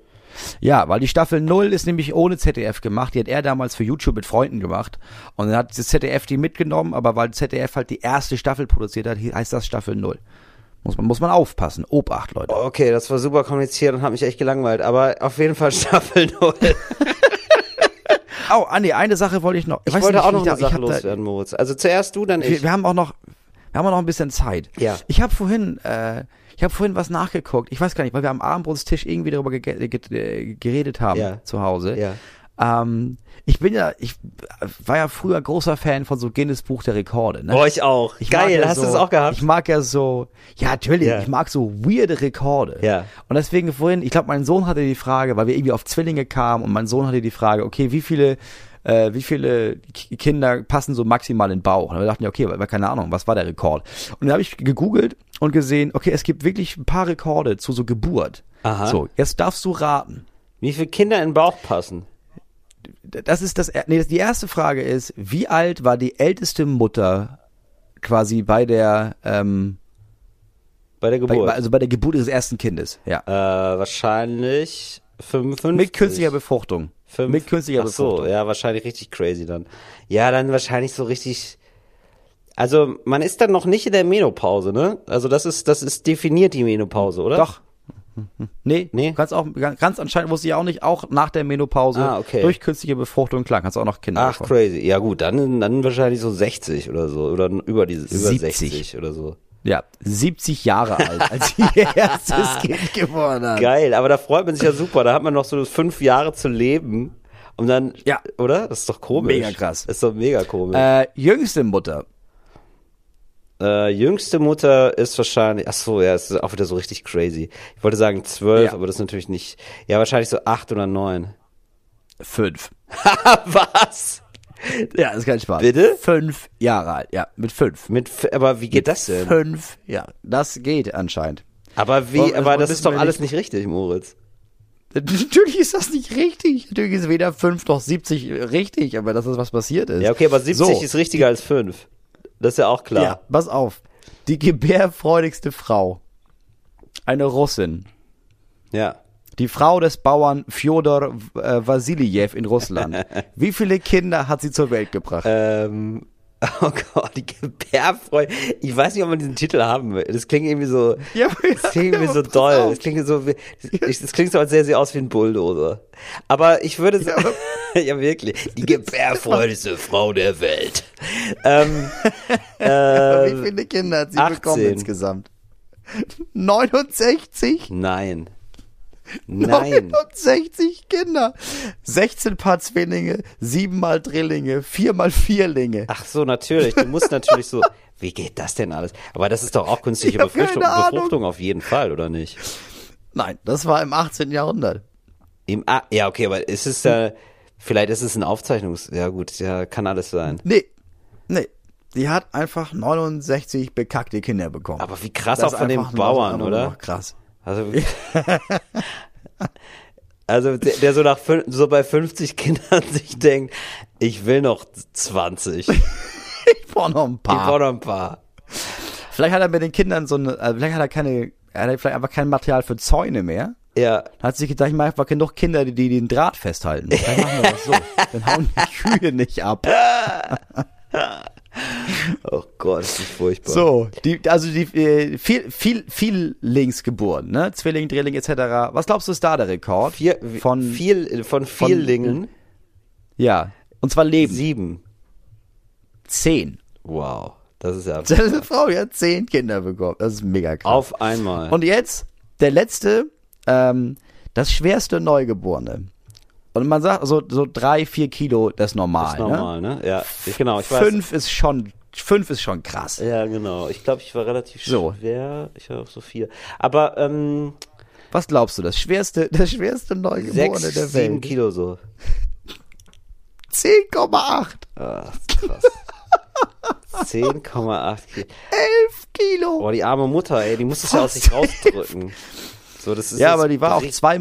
Ja, weil die Staffel 0 ist nämlich ohne ZDF gemacht. Die hat er damals für YouTube mit Freunden gemacht. Und dann hat das ZDF die mitgenommen, aber weil ZDF halt die erste Staffel produziert hat, heißt das Staffel 0. Muss man, muss man aufpassen. Obacht, Leute. Okay, das war super kompliziert und hat mich echt gelangweilt, aber auf jeden Fall Staffel 0. Oh, Andi, eine Sache wollte ich noch. Ich weiß wollte nicht, auch noch ich eine da- ich Sache loswerden, Moritz. Also zuerst du, dann Wir, ich. wir haben auch noch, wir haben auch noch ein bisschen Zeit. Ja. Ich habe vorhin, äh, ich habe vorhin was nachgeguckt. Ich weiß gar nicht, weil wir am Abendbrotstisch irgendwie darüber ge ge ge geredet haben Ja. zu Hause. Ja. Ähm, ich bin ja, ich war ja früher großer Fan von so Guinness Buch der Rekorde. Ne? Oh, ich auch. Ich Geil, ja hast so, du das auch gehabt? Ich mag ja so, ja natürlich, Ja. ich mag so weirde Rekorde. Ja. Und deswegen vorhin, ich glaube, mein Sohn hatte die Frage, weil wir irgendwie auf Zwillinge kamen und mein Sohn hatte die Frage, okay, wie viele äh, wie viele Kinder passen so maximal in den Bauch? Und wir dachten ja, okay, aber keine Ahnung, was war der Rekord? Und dann habe ich gegoogelt und gesehen, okay, es gibt wirklich ein paar Rekorde zu so Geburt. Aha. So, jetzt darfst du raten. Wie viele Kinder in den Bauch passen? Das ist das, nee, die erste Frage ist, wie alt war die älteste Mutter quasi bei der, ähm, Bei der Geburt? bei- also bei der Geburt ihres ersten Kindes? Ja. äh, wahrscheinlich 55. Mit künstlicher Befruchtung. Fünf? Mit künstlicher Ach so, Befruchtung. ja, wahrscheinlich richtig crazy dann. Ja, dann wahrscheinlich so richtig. Also, man ist dann noch nicht in der Menopause, ne? Also, das ist, das ist definiert die Menopause, oder? Doch. Nee, Nee? Ganz, auch, ganz anscheinend wusste ich auch nicht, auch nach der Menopause Ah, okay. durch künstliche Befruchtung, klar, kannst du auch noch Kinder Ach, bekommen. crazy. Ja, gut, dann, dann wahrscheinlich so 60 oder so. Oder über diese, über 70. 60 oder so. Ja, 70 Jahre alt, als ihr erstes Kind geboren hat. Geil, aber da freut man sich ja super. Da hat man noch so fünf Jahre zu leben. Und dann, Ja. oder? Das ist doch komisch. Mega krass. Das ist doch mega komisch. Äh, jüngste Mutter. Äh, jüngste Mutter ist wahrscheinlich, ach so, ja, es ist auch wieder so richtig crazy. Ich wollte sagen zwölf, Ja. aber das ist natürlich nicht. Ja, wahrscheinlich so acht oder neun. Fünf. Was? Ja, ist kein Spaß. Bitte? Fünf Jahre alt, ja, mit fünf. Mit, aber wie geht das denn? Fünf, ja, das geht anscheinend. Aber wie, Wollen- aber das ist doch alles nicht- richtig, Moritz. Natürlich ist das nicht richtig. Natürlich ist weder fünf noch 70 richtig, aber das ist, was passiert ist. Ja, okay, aber 70 So. ist richtiger als fünf. Das ist ja auch klar. Ja, pass auf. Die gebärfreudigste Frau. Eine Russin. Ja. Die Frau des Bauern Fjodor äh, in Russland. Wie viele Kinder hat sie zur Welt gebracht? Ähm, oh Gott, die Gebärfreude. Ich weiß nicht, ob man diesen Titel haben will. Das klingt irgendwie so, Ja, das klingt irgendwie so pass doll. auf. Das klingt so, wie- das klingt so, als sähe sie aus wie ein Bulldozer. Aber ich würde sagen, ja, wirklich, die gebärfreudigste Frau der Welt. Ähm, äh, Wie viele Kinder hat sie 18. bekommen insgesamt? 69? nein. Nein. 69 Kinder. 16 Paar Zwillinge, 7 mal Drillinge, 4 mal Vierlinge. Ach so, natürlich. Du musst natürlich so, wie geht das denn alles? Aber das ist doch auch künstliche Befruchtung. Befruchtung auf jeden Fall, oder nicht? Nein, das war im 18. Jahrhundert. Im, ah, ja, okay, aber ist es da, vielleicht ist es ein Aufzeichnungs, ja gut, ja, kann alles sein. Nee, nee. Die hat einfach 69 bekackte Kinder bekommen. Aber wie krass Das auch von den Bauern, oder? Krass. Also, also der, der so nach so bei 50 Kindern sich denkt, ich will noch 20. Ich Ich brauche noch ein paar. brauche noch ein paar. Vielleicht hat er mit den Kindern so eine, äh, vielleicht hat er keine, er hat vielleicht einfach kein Material für Zäune mehr. Ja, hat sich gedacht, ich mache einfach genug Kinder, die, die den Draht festhalten. Dann machen wir das so. Dann hauen die Kühe nicht ab. oh Gott, das ist furchtbar. So, die, also die äh, viel, viel, viel links geboren, ne? Zwilling, Drilling etc. Was glaubst du ist da der Rekord? Vier, von viel, von Viellingen? Ja, und zwar Leben. Sieben. Zehn. Wow, das ist ja. Diese Frau die hat zehn Kinder bekommen. Das ist mega krass. Auf einmal. Und jetzt der letzte, ähm, das schwerste Neugeborene. Und man sagt so, so drei, vier Kilo, das ist normal. Das ist normal, ne? ne? Ja, genau. Ich fünf weiß. ist schon, fünf ist schon krass. Ja, genau. Ich glaube, ich war relativ so. schwer. Ich war auch so vier. Aber, ähm, Was glaubst du, das schwerste, das schwerste Neugeborene sechs, der Welt? Sieben Kilo so. 10,8. Ah, krass. 10,8 Kilo. 11 Kilo. Boah, die arme Mutter, ey, die muss es ja aus sich rausdrücken. So, das ist ja, aber die war auch 2,27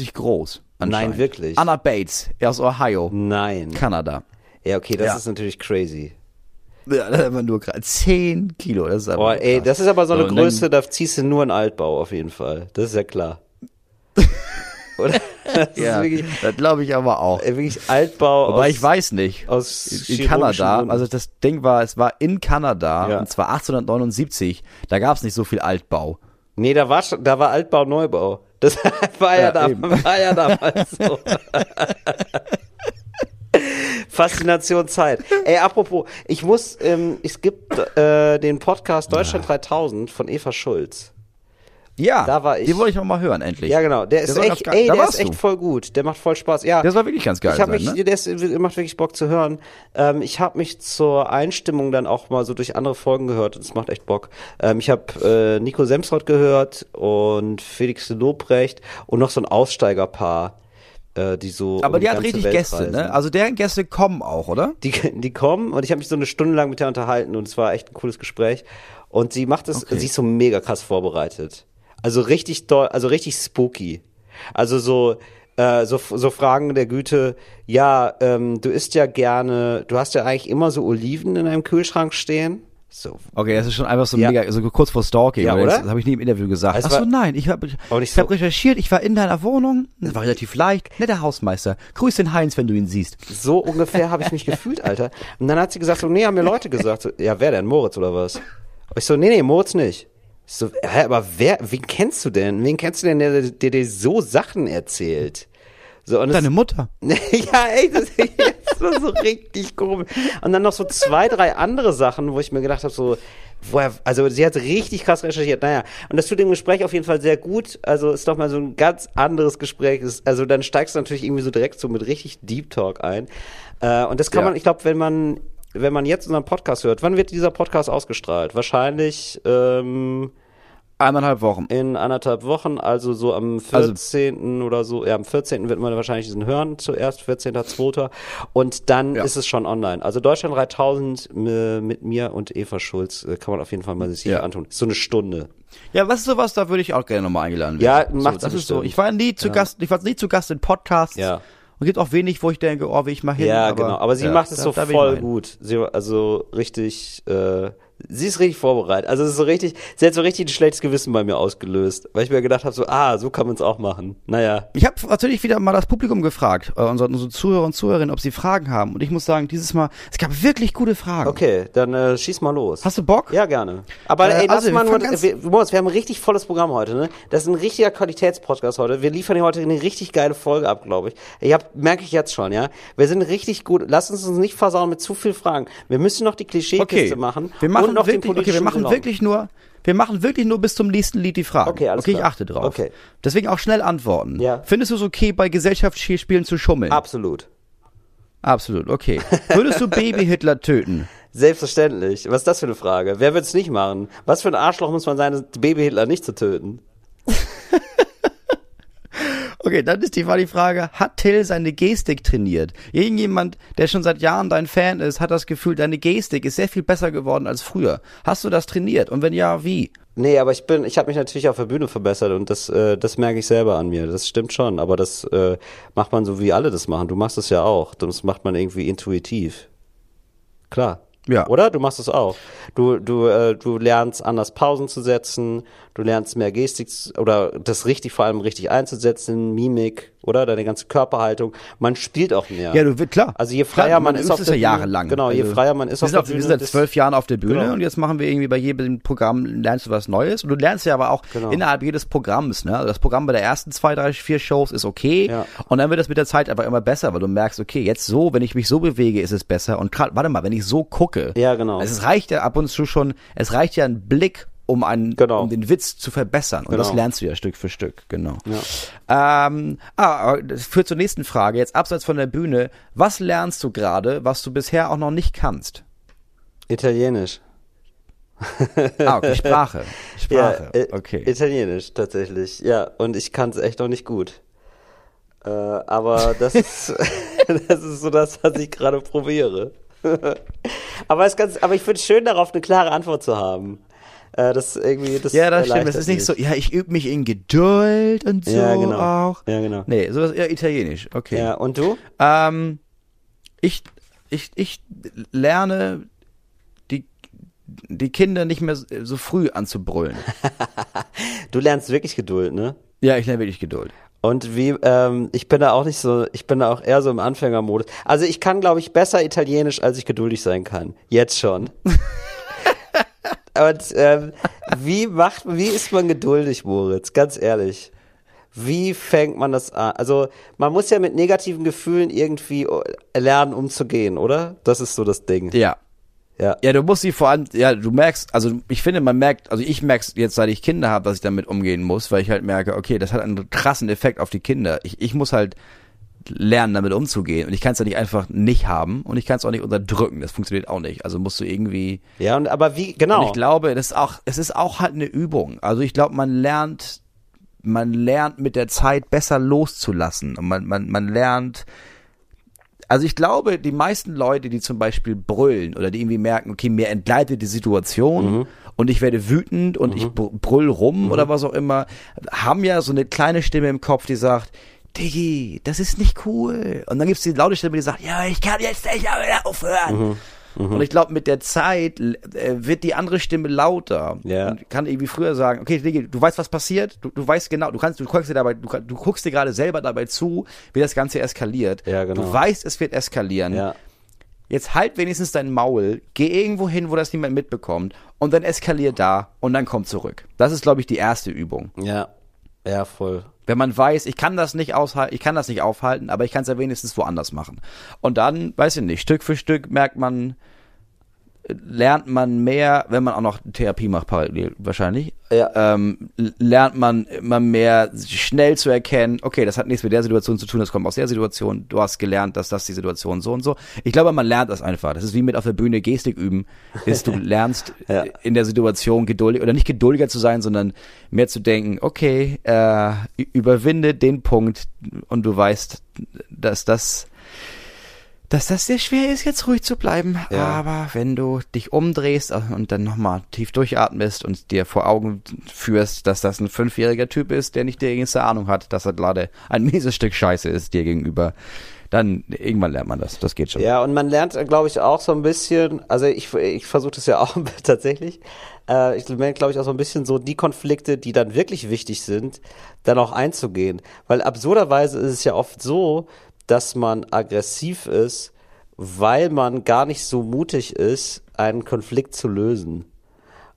Meter groß. Nein, wirklich. Anna Bates aus Ohio. Nein. Kanada. Ja, okay, das ja. ist natürlich crazy. Ja, das ist aber nur 10 Kilo. Das ist aber Boah, ey, das ist aber so eine so, Größe, da ziehst du nur einen Altbau auf jeden Fall. Das ist ja klar. Oder? Das ja, das glaube ich aber auch. Wirklich Altbau. Aber ich weiß nicht. Aus in, in Kanada. Also das Ding war, es war in Kanada ja. und zwar 1879. Da gab es nicht so viel Altbau. Nee, da war schon, da war Altbau, Neubau. Das war ja, ja, da, war ja damals so. Faszination Zeit. Ey, apropos, ich muss, ähm, es gibt äh, den Podcast Deutschland ja. 3000 von Eva Schulz. Ja, da war ich. Die wollte ich noch mal hören, endlich. Ja, genau. Der ist der echt, ey, der ist echt voll gut. Der macht voll Spaß. Ja. Der soll wirklich ganz geil ich hab sein, mich, ne? Der ist, macht wirklich Bock zu hören. Ähm, ich habe mich zur Einstimmung dann auch mal so durch andere Folgen gehört und es macht echt Bock. Ähm, ich habe äh, Nico Semsrott gehört und Felix Lobrecht und noch so ein Aussteigerpaar äh, die so. Aber um die hat richtig Welt Gäste, reisen. ne? Also deren Gäste kommen auch, oder? Die, die kommen und ich habe mich so eine Stunde lang mit der unterhalten und es war echt ein cooles Gespräch. Und sie macht es, okay. sie ist so mega krass vorbereitet. Also richtig doll, also richtig spooky. Also so, äh, so, so Fragen der Güte, ja, ähm, du isst ja gerne, du hast ja eigentlich immer so Oliven in deinem Kühlschrank stehen. So. Okay, das ist schon einfach so ja. mega, so kurz vor Stalking. Ja, oder? Das, das habe ich nie im Interview gesagt. Achso, nein, ich habe ich so. hab recherchiert, ich war in deiner Wohnung, das war relativ leicht, netter Hausmeister. Grüß den Heinz, wenn du ihn siehst. So ungefähr habe ich mich gefühlt, Alter. Und dann hat sie gesagt, so, nee, haben mir Leute gesagt, so, ja, wer denn, Moritz oder was? Und ich so, nee, nee, Moritz nicht. So, hä, aber wer, wen kennst du denn? Wen kennst du denn, der, dir so Sachen erzählt? So, und Deine Mutter. ja, ey, das, war so richtig komisch. Und dann noch so zwei, drei andere Sachen, wo ich mir gedacht habe, so, woher, also sie hat richtig krass recherchiert. Naja, und das tut dem Gespräch auf jeden Fall sehr gut. Also ist doch mal so ein ganz anderes Gespräch. Also dann steigst du natürlich irgendwie so direkt so mit richtig Deep Talk ein. Äh, und das kann ja. man, ich glaube, wenn man wenn man jetzt unseren Podcast hört, wann wird dieser Podcast ausgestrahlt? Wahrscheinlich ähm, Eineinhalb Wochen. In anderthalb Wochen, also so am 14. Also, oder so, ja, am 14. wird man wahrscheinlich diesen hören, zuerst 14.2. Und dann ja. ist es schon online. Also Deutschland 3000 mit mir und Eva Schulz äh, kann man auf jeden Fall mal sich ja. antun. So eine Stunde. Ja, was ist sowas, da würde ich auch gerne nochmal eingeladen werden. Ja, macht so, Das ist so. Ich war nie zu ja. Gast, ich war nie zu Gast in Podcasts. Ja. Und gibt auch wenig, wo ich denke, oh, wie ich mal hin. Ja, aber, genau. Aber sie ja, macht es so da voll gut. Sie, also richtig, äh, sie ist richtig vorbereitet. Also es ist so richtig, sie hat so richtig ein schlechtes Gewissen bei mir ausgelöst, weil ich mir gedacht habe, so, ah, so kann man es auch machen. Naja. Ich habe natürlich wieder mal das Publikum gefragt, äh, unsere, unsere Zuhörer und Zuhörerinnen, ob sie Fragen haben. Und ich muss sagen, dieses Mal, es gab wirklich gute Fragen. Okay, dann äh, schieß mal los. Hast du Bock? Ja, gerne. Aber äh, ey, lass also, mal nur, wir, Moritz, wir haben ein richtig volles Programm heute, ne? Das ist ein richtiger Qualitätspodcast heute. Wir liefern hier heute eine richtig geile Folge ab, glaube ich. Ich hab, merke ich jetzt schon, ja. Wir sind richtig gut. Lass uns uns nicht versauen mit zu viel Fragen. Wir müssen noch die Klischeekiste okay. machen. Wir machen noch wirklich, den politischen machen wirklich nur, wir machen wirklich nur bis zum nächsten Lied die Fragen. Okay, alles okay klar. ich achte drauf. Okay. Deswegen auch schnell antworten. Ja. Findest du es okay, bei Gesellschaftsspielen zu schummeln? Absolut. Absolut, okay. Würdest du Baby-Hitler töten? Selbstverständlich. Was ist das für eine Frage? Wer wird es nicht machen? Was für ein Arschloch muss man sein, Baby-Hitler nicht zu töten? Okay, dann ist die, war die Frage, hat Till seine Gestik trainiert? Irgendjemand, der schon seit Jahren dein Fan ist, hat das Gefühl, deine Gestik ist sehr viel besser geworden als früher. Hast du das trainiert? Und wenn ja, wie? Nee, aber ich bin, ich habe mich natürlich auf der Bühne verbessert und das, äh, das merke ich selber an mir. Das stimmt schon, aber das äh, macht man so, wie alle das machen. Du machst es ja auch. Das macht man irgendwie intuitiv. Klar. Ja. Oder? Du machst es auch. Du, du, äh, du lernst anders Pausen zu setzen, du lernst mehr Gestik oder das richtig, vor allem richtig einzusetzen, Mimik, oder? Deine ganze Körperhaltung. Man spielt auch mehr. Ja, du wird klar. Also je freier klar, man, man ist auf der ja Bühne, jahrelang. Genau, je also, freier man ist auf der Bühne. Wir sind seit zwölf Jahren auf der Bühne genau. und jetzt machen wir irgendwie bei jedem Programm lernst du was Neues und du lernst ja aber auch genau. innerhalb jedes Programms. Ne? Also das Programm bei der ersten zwei, drei, vier Shows ist okay ja. und dann wird das mit der Zeit einfach immer besser, weil du merkst, okay, jetzt so, wenn ich mich so bewege, ist es besser und gerade, warte mal, wenn ich so gucke, ja genau. es reicht ja ab und zu schon, es reicht ja ein Blick um einen, genau. um den Witz zu verbessern. Und genau. das lernst du ja Stück für Stück, genau. Ja. Ähm, ah, das führt zur nächsten Frage. Jetzt abseits von der Bühne, was lernst du gerade, was du bisher auch noch nicht kannst? Italienisch. ah, okay, Sprache. Sprache. Ja, äh, okay. Italienisch tatsächlich, ja. Und ich kann es echt noch nicht gut. Äh, aber das ist, das ist so das, was ich gerade probiere. aber, es ganz, aber ich finde es schön, darauf eine klare Antwort zu haben. Äh, das irgendwie, das ja, das stimmt. Es ist nicht so, ja, ich übe mich in Geduld und so ja, genau. auch. Ja, genau. Nee, sowas eher italienisch. Okay. Ja, und du? Ähm, ich, ich, ich lerne die, die Kinder nicht mehr so früh anzubrüllen. du lernst wirklich Geduld, ne? Ja, ich lerne wirklich Geduld. Und wie, ähm, ich bin da auch nicht so, ich bin da auch eher so im Anfängermodus. Also ich kann, glaube ich, besser Italienisch, als ich geduldig sein kann. Jetzt schon. Und ähm, wie macht, wie ist man geduldig, Moritz? Ganz ehrlich. Wie fängt man das an? Also, man muss ja mit negativen Gefühlen irgendwie lernen, umzugehen, oder? Das ist so das Ding. Ja. Ja. Ja, du musst sie vor allem, ja, du merkst, also ich finde, man merkt, also ich merke jetzt, seit ich Kinder habe, dass ich damit umgehen muss, weil ich halt merke, okay, das hat einen krassen Effekt auf die Kinder. Ich, ich muss halt lernen, damit umzugehen. Und ich kann es ja nicht einfach nicht haben und ich kann es auch nicht unterdrücken. Das funktioniert auch nicht. Also musst du irgendwie. Ja, und aber wie, genau. Und ich glaube, das ist auch, es ist auch halt eine Übung. Also ich glaube, man lernt, man lernt mit der Zeit besser loszulassen. Und man, man, man lernt, also ich glaube, die meisten Leute, die zum Beispiel brüllen oder die irgendwie merken, okay, mir entgleitet die Situation mhm. und ich werde wütend und mhm. ich brüll rum mhm. oder was auch immer, haben ja so eine kleine Stimme im Kopf, die sagt, Diggi, das ist nicht cool. Und dann gibt's die laute Stimme, die sagt, ja, ich kann jetzt nicht mehr aufhören. Mhm. Mhm. Und ich glaube, mit der Zeit äh, wird die andere Stimme lauter ja. und kann irgendwie früher sagen, okay, Diggi, du weißt, was passiert, du, du weißt genau, du kannst, du guckst dir dabei, du, du guckst dir gerade selber dabei zu, wie das Ganze eskaliert. Ja, genau. Du weißt, es wird eskalieren. Ja. Jetzt halt wenigstens dein Maul, geh irgendwo hin, wo das niemand mitbekommt und dann eskalier da und dann komm zurück. Das ist, glaube ich, die erste Übung. Ja, ja, voll. Wenn man weiß, ich kann das nicht aushalten, ich kann das nicht aufhalten, aber ich kann es ja wenigstens woanders machen. Und dann, weiß ich nicht, Stück für Stück merkt man, lernt man mehr, wenn man auch noch Therapie macht, parallel wahrscheinlich, ja. ähm, lernt man immer mehr schnell zu erkennen, okay, das hat nichts mit der Situation zu tun, das kommt aus der Situation, du hast gelernt, dass das die Situation so und so. Ich glaube, man lernt das einfach. Das ist wie mit auf der Bühne Gestik üben, ist du lernst ja. in der Situation geduldig oder nicht geduldiger zu sein, sondern mehr zu denken, okay, äh, überwinde den Punkt und du weißt, dass das dass das sehr schwer ist, jetzt ruhig zu bleiben. Ja. Aber wenn du dich umdrehst und dann nochmal tief durchatmest und dir vor Augen führst, dass das ein fünfjähriger Typ ist, der nicht die geringste Ahnung hat, dass er gerade ein mieses Stück Scheiße ist dir gegenüber, dann irgendwann lernt man das. Das geht schon. Ja, und man lernt, glaube ich, auch so ein bisschen, also ich, ich versuche das ja auch tatsächlich, äh, ich lerne, glaube ich, auch so ein bisschen so die Konflikte, die dann wirklich wichtig sind, dann auch einzugehen. Weil absurderweise ist es ja oft so, dass man aggressiv ist, weil man gar nicht so mutig ist, einen Konflikt zu lösen.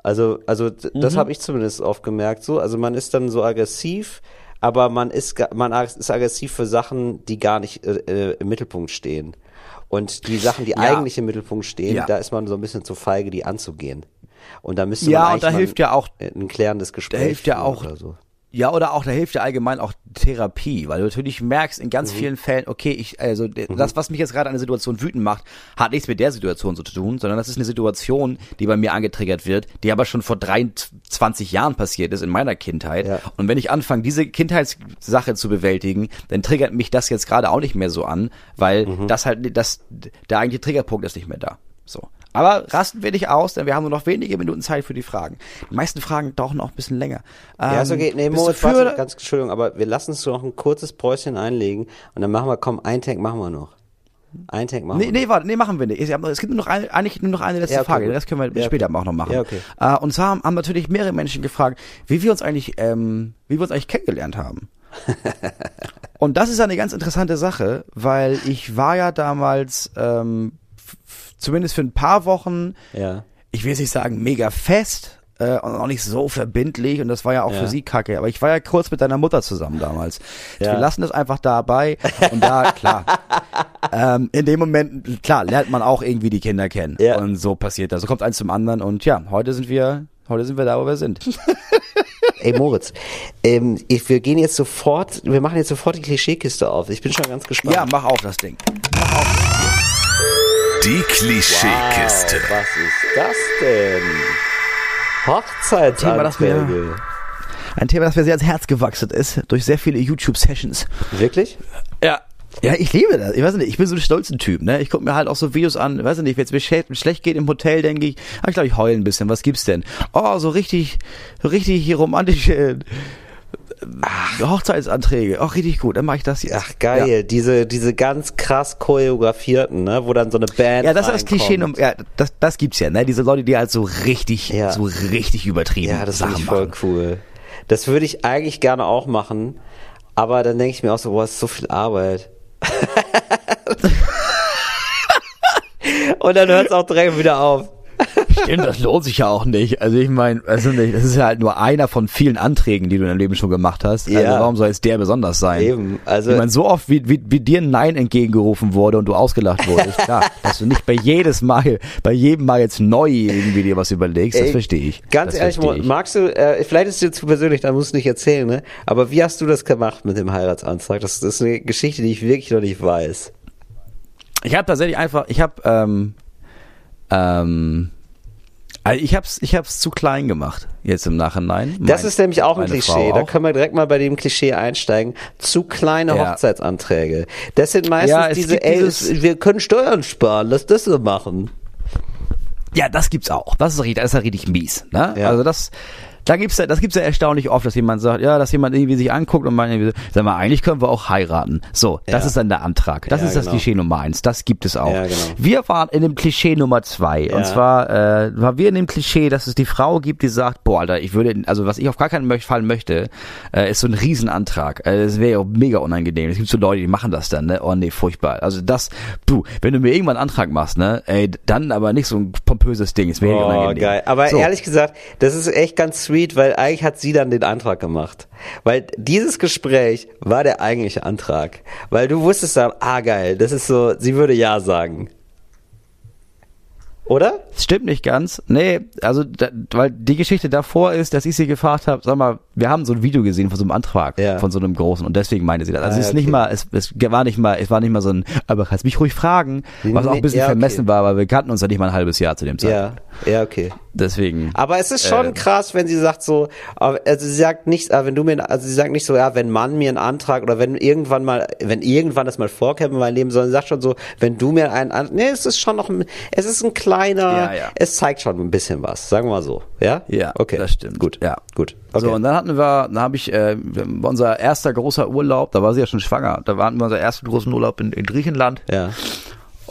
Also, also das mhm. habe ich zumindest oft gemerkt. So, also man ist dann so aggressiv, aber man ist man ist aggressiv für Sachen, die gar nicht äh, äh im Mittelpunkt stehen. Und die Sachen, die ja. eigentlich im Mittelpunkt stehen, ja. da ist man so ein bisschen zu feige, die anzugehen. Und da müsste ja, man eigentlich und da hilft ja auch ein klärendes Gespräch. Da hilft ja auch so. Ja, oder auch, da hilft ja allgemein auch Therapie, weil du natürlich merkst in ganz mhm. vielen Fällen, okay, ich, also mhm. das, was mich jetzt gerade an der Situation wütend macht, hat nichts mit der Situation so zu tun, sondern das ist eine Situation, die bei mir angetriggert wird, die aber schon vor 23 Jahren passiert ist in meiner Kindheit. Ja. Und wenn ich anfange, diese Kindheitssache zu bewältigen, dann triggert mich das jetzt gerade auch nicht mehr so an, weil mhm. das halt, das, der eigentliche Triggerpunkt ist nicht mehr da. So. Aber rasten wir nicht aus, denn wir haben nur noch wenige Minuten Zeit für die Fragen. Die meisten Fragen dauern auch ein bisschen länger. Ähm, ja, ist okay. Nee, Moritz, warte, ganz Entschuldigung, aber wir lassen uns noch ein kurzes Päuschen einlegen und dann machen wir, komm, ein Tank machen wir noch. Ein Tank machen nee, nee, warte, nee, machen wir nicht. Es gibt nur noch eine, eigentlich nur noch eine letzte ja, okay, Frage. Den Rest können wir ja, später okay. auch noch machen. Ja, okay. Uh, und zwar haben, haben natürlich mehrere Menschen gefragt, wie wir uns eigentlich, ähm, wie wir uns eigentlich kennengelernt haben. und das ist eine ganz interessante Sache, weil ich war ja damals ähm, zumindest für ein paar Wochen, ja. ich will jetzt nicht sagen mega fest, äh, und auch nicht so verbindlich und das war ja auch ja. für sie kacke. Aber ich war ja kurz mit deiner Mutter zusammen damals. Ja. Wir lassen das einfach dabei und da, klar, ähm, in dem Moment, klar, lernt man auch irgendwie die Kinder kennen ja. und so passiert das. So kommt eins zum anderen und ja, heute sind wir, heute sind wir da, wo wir sind. Ey Moritz, ähm, ich, wir gehen jetzt sofort, wir machen jetzt sofort die Klischeekiste auf. Ich bin schon ganz gespannt. Ja, mach auf das Ding. Mach auf. Die Klischeekiste. Wow, was ist das denn? Hochzeitsanträge. Ein Thema, das mir sehr ans Herz gewachsen ist, durch sehr viele YouTube-Sessions. Wirklich? Ja. Ja, ich liebe das. Ich weiß nicht, ich bin so ein stolzer Typ, ne? Ich gucke mir halt auch so Videos an, weiß nicht, wenn es mir schlecht geht im Hotel, denke ich, ah, ich glaube, ich heule ein bisschen. Was gibt's denn? Oh, so richtig, richtig romantische Ach, Hochzeitsanträge, auch richtig gut, dann mache ich das jetzt. Ach geil, ja. diese diese ganz krass choreografierten, ne, wo dann so eine Band Ja, das ist das Klischee, ja, das das gibt's ja, ne, diese Leute, die halt so richtig ja. so richtig übertrieben Ja, das ist voll machen. cool. Das würde ich eigentlich gerne auch machen, aber dann denke ich mir auch so, boah, ist so viel Arbeit. Und dann hört es auch direkt wieder auf. Stimmt, das lohnt sich ja auch nicht. Also ich meine, also nicht, das ist ja halt nur einer von vielen Anträgen, die du in deinem Leben schon gemacht hast. Also ja. warum soll jetzt der besonders sein? Eben. Also ich meine, so oft wie, wie, wie dir ein Nein entgegengerufen wurde und du ausgelacht wurdest, klar, dass du nicht bei jedes Mal, bei jedem Mal jetzt neu irgendwie dir was überlegst, das verstehe ich. Ganz das ehrlich, ich. magst du, äh, vielleicht ist es dir zu persönlich, da musst du nicht erzählen, ne? Aber wie hast du das gemacht mit dem Heiratsantrag? Das, das ist eine Geschichte, die ich wirklich noch nicht weiß. Ich habe tatsächlich einfach, ich habe ähm, ähm, also ich hab's, ich hab's zu klein gemacht, jetzt im Nachhinein. Das mein, ist nämlich auch ein Klischee. Auch. Da können wir direkt mal bei dem Klischee einsteigen. Zu kleine ja. Hochzeitsanträge. Das sind meistens ja, diese, ey, wir können Steuern sparen, lass das so machen. Ja, das gibt's auch. Das ist richtig, das ist ja richtig mies. Ne? Ja. Also das, da gibt's ja, das gibt's ja erstaunlich oft, dass jemand sagt, ja, dass jemand irgendwie sich anguckt und meint, sag mal, eigentlich können wir auch heiraten. So, das ja. ist dann der Antrag. Das ja, ist das genau. Klischee Nummer eins. Das gibt es auch. Ja, genau. Wir waren in dem Klischee Nummer zwei. Und zwar äh, waren wir in dem Klischee, dass es die Frau gibt, die sagt, boah, Alter, ich würde, also was ich auf gar keinen Fall möchte, äh, ist so ein Riesenantrag. Äh, das wäre ja mega unangenehm. Es gibt so Leute, die machen das dann, ne? Oh nee, furchtbar. Also das, du, wenn du mir irgendwann einen Antrag machst, ne, ey, dann aber nicht so ein pompöses Ding. Es wäre oh, unangenehm. geil. Aber so. ehrlich gesagt, das ist echt ganz sweet, weil eigentlich hat sie dann den Antrag gemacht. Weil dieses Gespräch war der eigentliche Antrag. Weil du wusstest dann, ah geil, das ist so, sie würde ja sagen. Oder? Das stimmt nicht ganz. Nee, also, da, weil die Geschichte davor ist, dass ich sie gefragt habe, sag mal, wir haben so ein Video gesehen von so einem Antrag, ja. von so einem großen und deswegen meinte sie das. Also ah, es ist okay. nicht mal, es, es war nicht mal, es war nicht mal so ein, aber kannst mich ruhig fragen, was auch ein bisschen ja, okay. vermessen war, weil wir kannten uns ja nicht mal ein halbes Jahr zu dem Zeitpunkt. Ja, ja, okay. Deswegen. Aber es ist schon äh, krass, wenn sie sagt so, also sie sagt nicht, wenn du mir, also sie sagt nicht so, ja, wenn Mann mir einen Antrag oder wenn irgendwann mal, wenn irgendwann das mal vorkäme in meinem Leben, sondern sie sagt schon so, wenn du mir einen Antrag, nee, es ist schon noch, ein, es ist ein kleiner, ja, ja. es zeigt schon ein bisschen was, sagen wir mal so, ja? Ja, okay. Das stimmt. Gut, ja, gut. Okay. So, und dann hatten wir, dann habe ich, äh, unser erster großer Urlaub, da war sie ja schon schwanger, da waren wir unser erster großen Urlaub in, in Griechenland. Ja.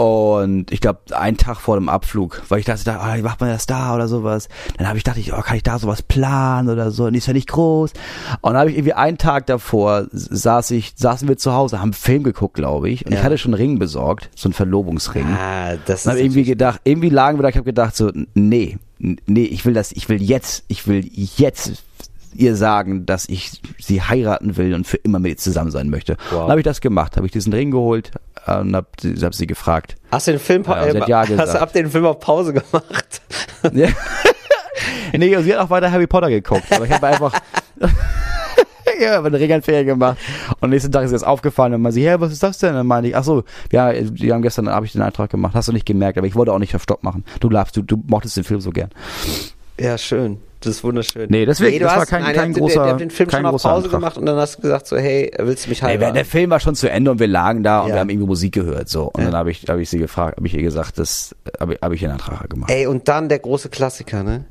Und ich glaube, einen Tag vor dem Abflug, weil ich dachte, ah, wie macht man das da oder sowas. Dann habe ich dachte ich, oh, kann ich da sowas planen oder so? Und die ist ja nicht groß. Und dann habe ich irgendwie einen Tag davor saß ich, saßen wir zu Hause, haben einen Film geguckt, glaube ich. Und ja. ich hatte schon einen Ring besorgt, so einen Verlobungsring. Ah, das und habe irgendwie gedacht, irgendwie lagen wir da, ich habe gedacht so, nee, nee, ich will das, ich will jetzt, ich will jetzt ihr sagen, dass ich sie heiraten will und für immer mit ihr zusammen sein möchte. Wow. Dann habe ich das gemacht, habe ich diesen Ring geholt und habe hab sie gefragt. Hast du den Film, äh, äh, ja hast du ab den Film auf Pause gemacht? Ja. nee, sie hat auch weiter Harry Potter geguckt, aber ich habe einfach ja, habe eine Regelferie gemacht. Und nächsten Tag ist jetzt aufgefallen und man sie, ja, was ist das denn? Und dann meinte ich, ach so, ja, die haben gestern, habe ich den Eintrag gemacht, hast du nicht gemerkt, aber ich wollte auch nicht auf Stopp machen. Du darfst, du, du mochtest den Film so gern. Ja, schön. Das ist wunderschön. Nee, deswegen, nee, das hast, war kein, nein, kein großer, der, der den Film schon auf Pause Antrag. gemacht und dann hast du gesagt so, hey, willst du mich heiraten? Nee, der Film war schon zu Ende und wir lagen da und ja. wir haben irgendwie Musik gehört, so. Und ja. dann habe ich, habe ich sie gefragt, habe ich ihr gesagt, das, habe hab ich einen Antrag gemacht. Ey, und dann der große Klassiker, ne?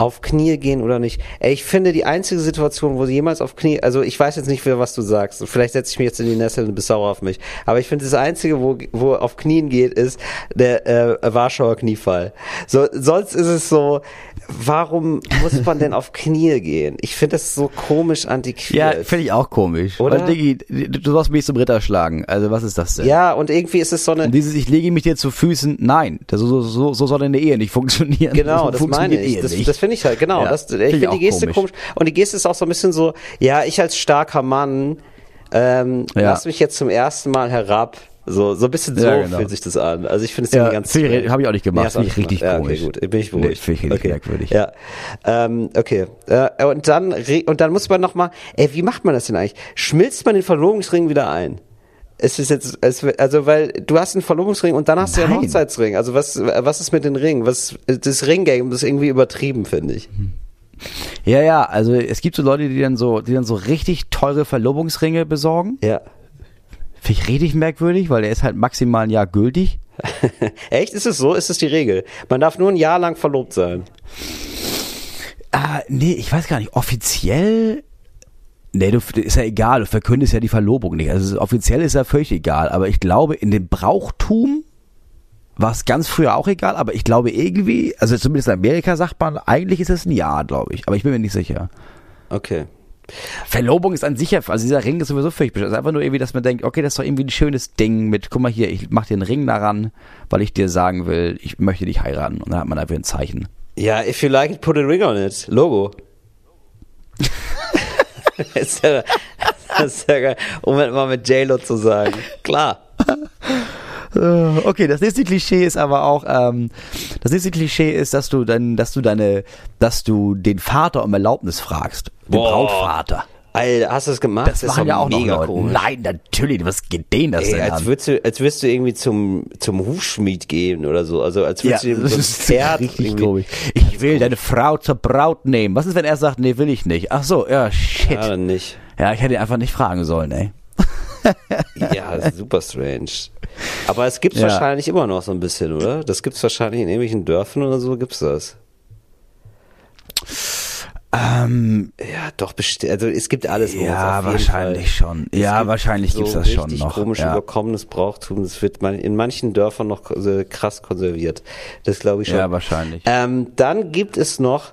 Auf Knie gehen oder nicht. Ey, ich finde die einzige Situation, wo sie jemals auf Knie, also ich weiß jetzt nicht, was du sagst. Vielleicht setze ich mich jetzt in die Nessel und bist sauer auf mich. Aber ich finde das einzige, wo, wo auf Knien geht, ist der äh, Warschauer Kniefall. So, sonst ist es so, warum muss man denn auf Knie gehen? Ich finde das so komisch antiquiert. Ja, finde ich auch komisch. Oder? Weil, Diggi, du sollst mich zum Ritter schlagen. Also was ist das denn? Ja, und irgendwie ist es so eine... Und dieses, ich lege mich dir zu Füßen, nein. Das, so, so, so soll eine Ehe nicht funktionieren. Genau, das, das meine ich. Das, das finde ich halt, genau. Ja, das, ich finde find die Geste komisch. komisch. Und die Geste ist auch so ein bisschen so, ja, ich als starker Mann ähm, ja. lass mich jetzt zum ersten Mal herab so, so ein bisschen so ja, genau. fühlt sich das an. Also ich finde es ja, ganz. Habe ich auch nicht gemacht. Nee, finde ich richtig ja, komisch. Okay, gut. Bin ich beruhigt. Nee, finde ich okay. merkwürdig. Ja. Ähm, okay. Äh, und dann und dann muss man noch mal. Ey, wie macht man das denn eigentlich? Schmilzt man den Verlobungsring wieder ein? Es ist jetzt, es, also weil du hast einen Verlobungsring und dann hast Nein. du einen Hochzeitsring. Also was, was ist mit den Ringen? Was, das Ringgame ist irgendwie übertrieben, finde ich. Ja, ja, also es gibt so Leute, die dann so, die dann so richtig teure Verlobungsringe besorgen. Ja. Finde ich richtig merkwürdig, weil der ist halt maximal ein Jahr gültig. Echt? Ist es so? Ist es die Regel? Man darf nur ein Jahr lang verlobt sein. Ah, nee, ich weiß gar nicht. Offiziell Nee, du, ist ja egal, du verkündest ja die Verlobung nicht. Also offiziell ist ja völlig egal, aber ich glaube, in dem Brauchtum war es ganz früher auch egal, aber ich glaube irgendwie, also zumindest in Amerika sagt man, eigentlich ist es ein Jahr, glaube ich, aber ich bin mir nicht sicher. Okay. Verlobung ist an sich ja, also dieser Ring ist sowieso völlig bescheuert. Es ist einfach nur irgendwie, dass man denkt, okay, das ist doch irgendwie ein schönes Ding mit, guck mal hier, ich mach dir einen Ring daran, weil ich dir sagen will, ich möchte dich heiraten. Und dann hat man einfach ein Zeichen. Ja, if you like it, put a ring on it. Logo. ist ja, das ist ja geil, um mal mit J-Lo zu sagen. Klar. Äh, okay, das nächste Klischee ist aber auch, ähm, das nächste Klischee ist, dass du dann, dass du deine, dass du den Vater um Erlaubnis fragst. Den Boah. Brautvater. Alter, hast du das gemacht? Das, das machen ja auch mega noch Leute. Nein, natürlich, was geht denen das Ey, denn als würdest du, als würdest du irgendwie zum, zum Hufschmied gehen oder so. Also, als würdest ja, du das ist Pferd richtig komisch. Ich will deine Frau zur Braut nehmen. Was ist, wenn er sagt, nee, will ich nicht? Ach so, ja, shit. Ja, nicht. Ja, ich hätte ihn einfach nicht fragen sollen, ey. ja, super strange. Aber es gibt's ja. wahrscheinlich immer noch so ein bisschen, oder? Das gibt's wahrscheinlich in irgendwelchen Dörfern oder so, gibt's das. Ähm, ja, doch bestimmt. Also es gibt alles. Ja, wahrscheinlich Fall. schon. Es ja, wahrscheinlich so gibt's das schon noch. Komisch ja. überkommenes Brauchtum. Das wird man in manchen Dörfern noch krass konserviert. Das glaube ich schon. Ja, wahrscheinlich. Ähm, dann gibt es noch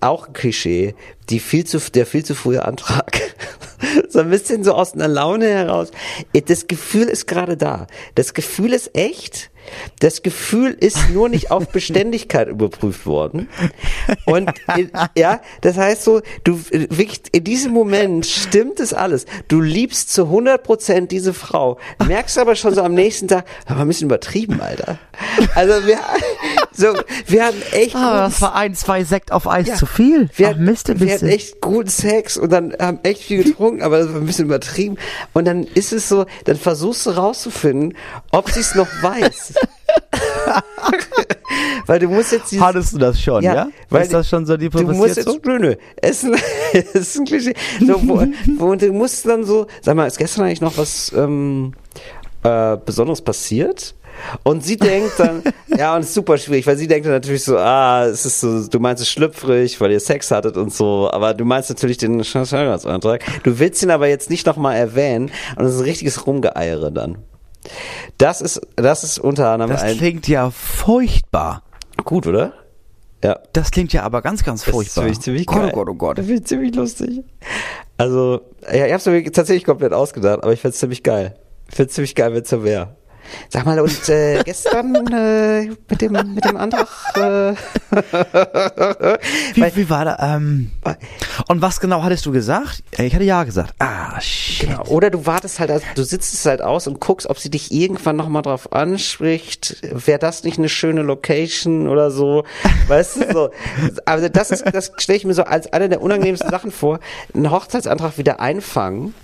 auch ein Klischee, die viel zu, der viel zu frühe Antrag. so ein bisschen so aus einer Laune heraus. Das Gefühl ist gerade da. Das Gefühl ist echt. Das Gefühl ist nur nicht auf Beständigkeit überprüft worden. Und ja, das heißt so, du wirklich in diesem Moment stimmt es alles. Du liebst zu 100 Prozent diese Frau, merkst aber schon so am nächsten Tag, aber ein bisschen übertrieben, Alter. Also wir, so, wir hatten echt. Ah, das war ein, zwei Sekt auf Eis ja, zu viel. Wir, Ach, Mist, wir hatten echt guten Sex und dann haben echt viel getrunken, aber das war ein bisschen übertrieben. Und dann ist es so, dann versuchst du rauszufinden, ob sie es noch weiß. weil du musst jetzt dieses, Hattest du das schon, ja? ja? Weil ist das schon so die Du musst jetzt, so? nö, nö, es ist ein Klischee. So, wo, wo, du musst dann so, sag mal, ist gestern eigentlich noch was ähm, äh, Besonderes passiert? Und sie denkt dann, ja, und es ist super schwierig, weil sie denkt dann natürlich so, ah, es ist so, du meinst es schlüpfrig, weil ihr Sex hattet und so, aber du meinst natürlich den Heiratsantrag. Du willst ihn aber jetzt nicht nochmal erwähnen und es ist ein richtiges Rumgeeiere dann. Das ist, das ist unter anderem Das klingt ja furchtbar. Gut, oder? Ja. Das klingt ja aber ganz, ganz furchtbar. Das ist ziemlich geil. Oh Gott, oh Gott. Das finde ich ziemlich lustig. Also, ja, ich hab's mir tatsächlich komplett ausgedacht, aber ich find's ziemlich geil. Ich find's ziemlich geil, wenn es so wäre. Sag mal, und äh, gestern äh, mit dem mit dem Antrag. Äh, wie, wie war da? Ähm, und was genau hattest du gesagt? Ich hatte ja gesagt. Ah, shit. Genau. Oder du wartest halt, also du sitzt es halt aus und guckst, ob sie dich irgendwann nochmal drauf anspricht. Wäre das nicht eine schöne Location oder so? Weißt du so? Also das ist, das stelle ich mir so als eine der unangenehmsten Sachen vor. Einen Hochzeitsantrag wieder einfangen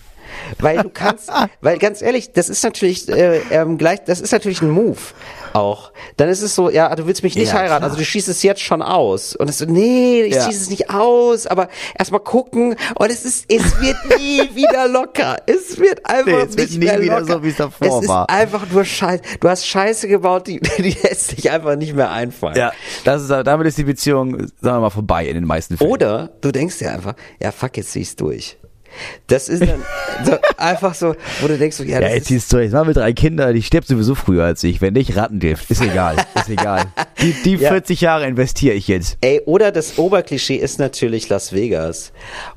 Weil du kannst, weil ganz ehrlich, das ist natürlich äh, ähm, gleich, das ist natürlich ein Move auch. Dann ist es so, ja, du willst mich nicht ja, heiraten, klar. also du schießt es jetzt schon aus. Und es so, nee, ich ja. schieße es nicht aus, aber erstmal gucken. Und es ist, es wird nie wieder locker. Es wird einfach nee, es nicht wird nie mehr wieder locker. so, wie es davor es war. Es ist einfach nur Scheiße. Du hast Scheiße gebaut, die, die lässt sich einfach nicht mehr einfallen. Ja, das ist, damit ist die Beziehung, sagen wir mal, vorbei in den meisten Fällen. Oder du denkst dir einfach, ja, fuck, jetzt zieh ich's durch. Das ist dann so einfach so, wo du denkst, so, ja, ja, jetzt siehst du, ich mache mit drei Kindern, die stirbt sowieso früher als ich. Wenn nicht, Rattengift. Ist egal, ist egal. Die, die ja. 40 Jahre investiere ich jetzt. Ey, oder das Oberklischee ist natürlich Las Vegas.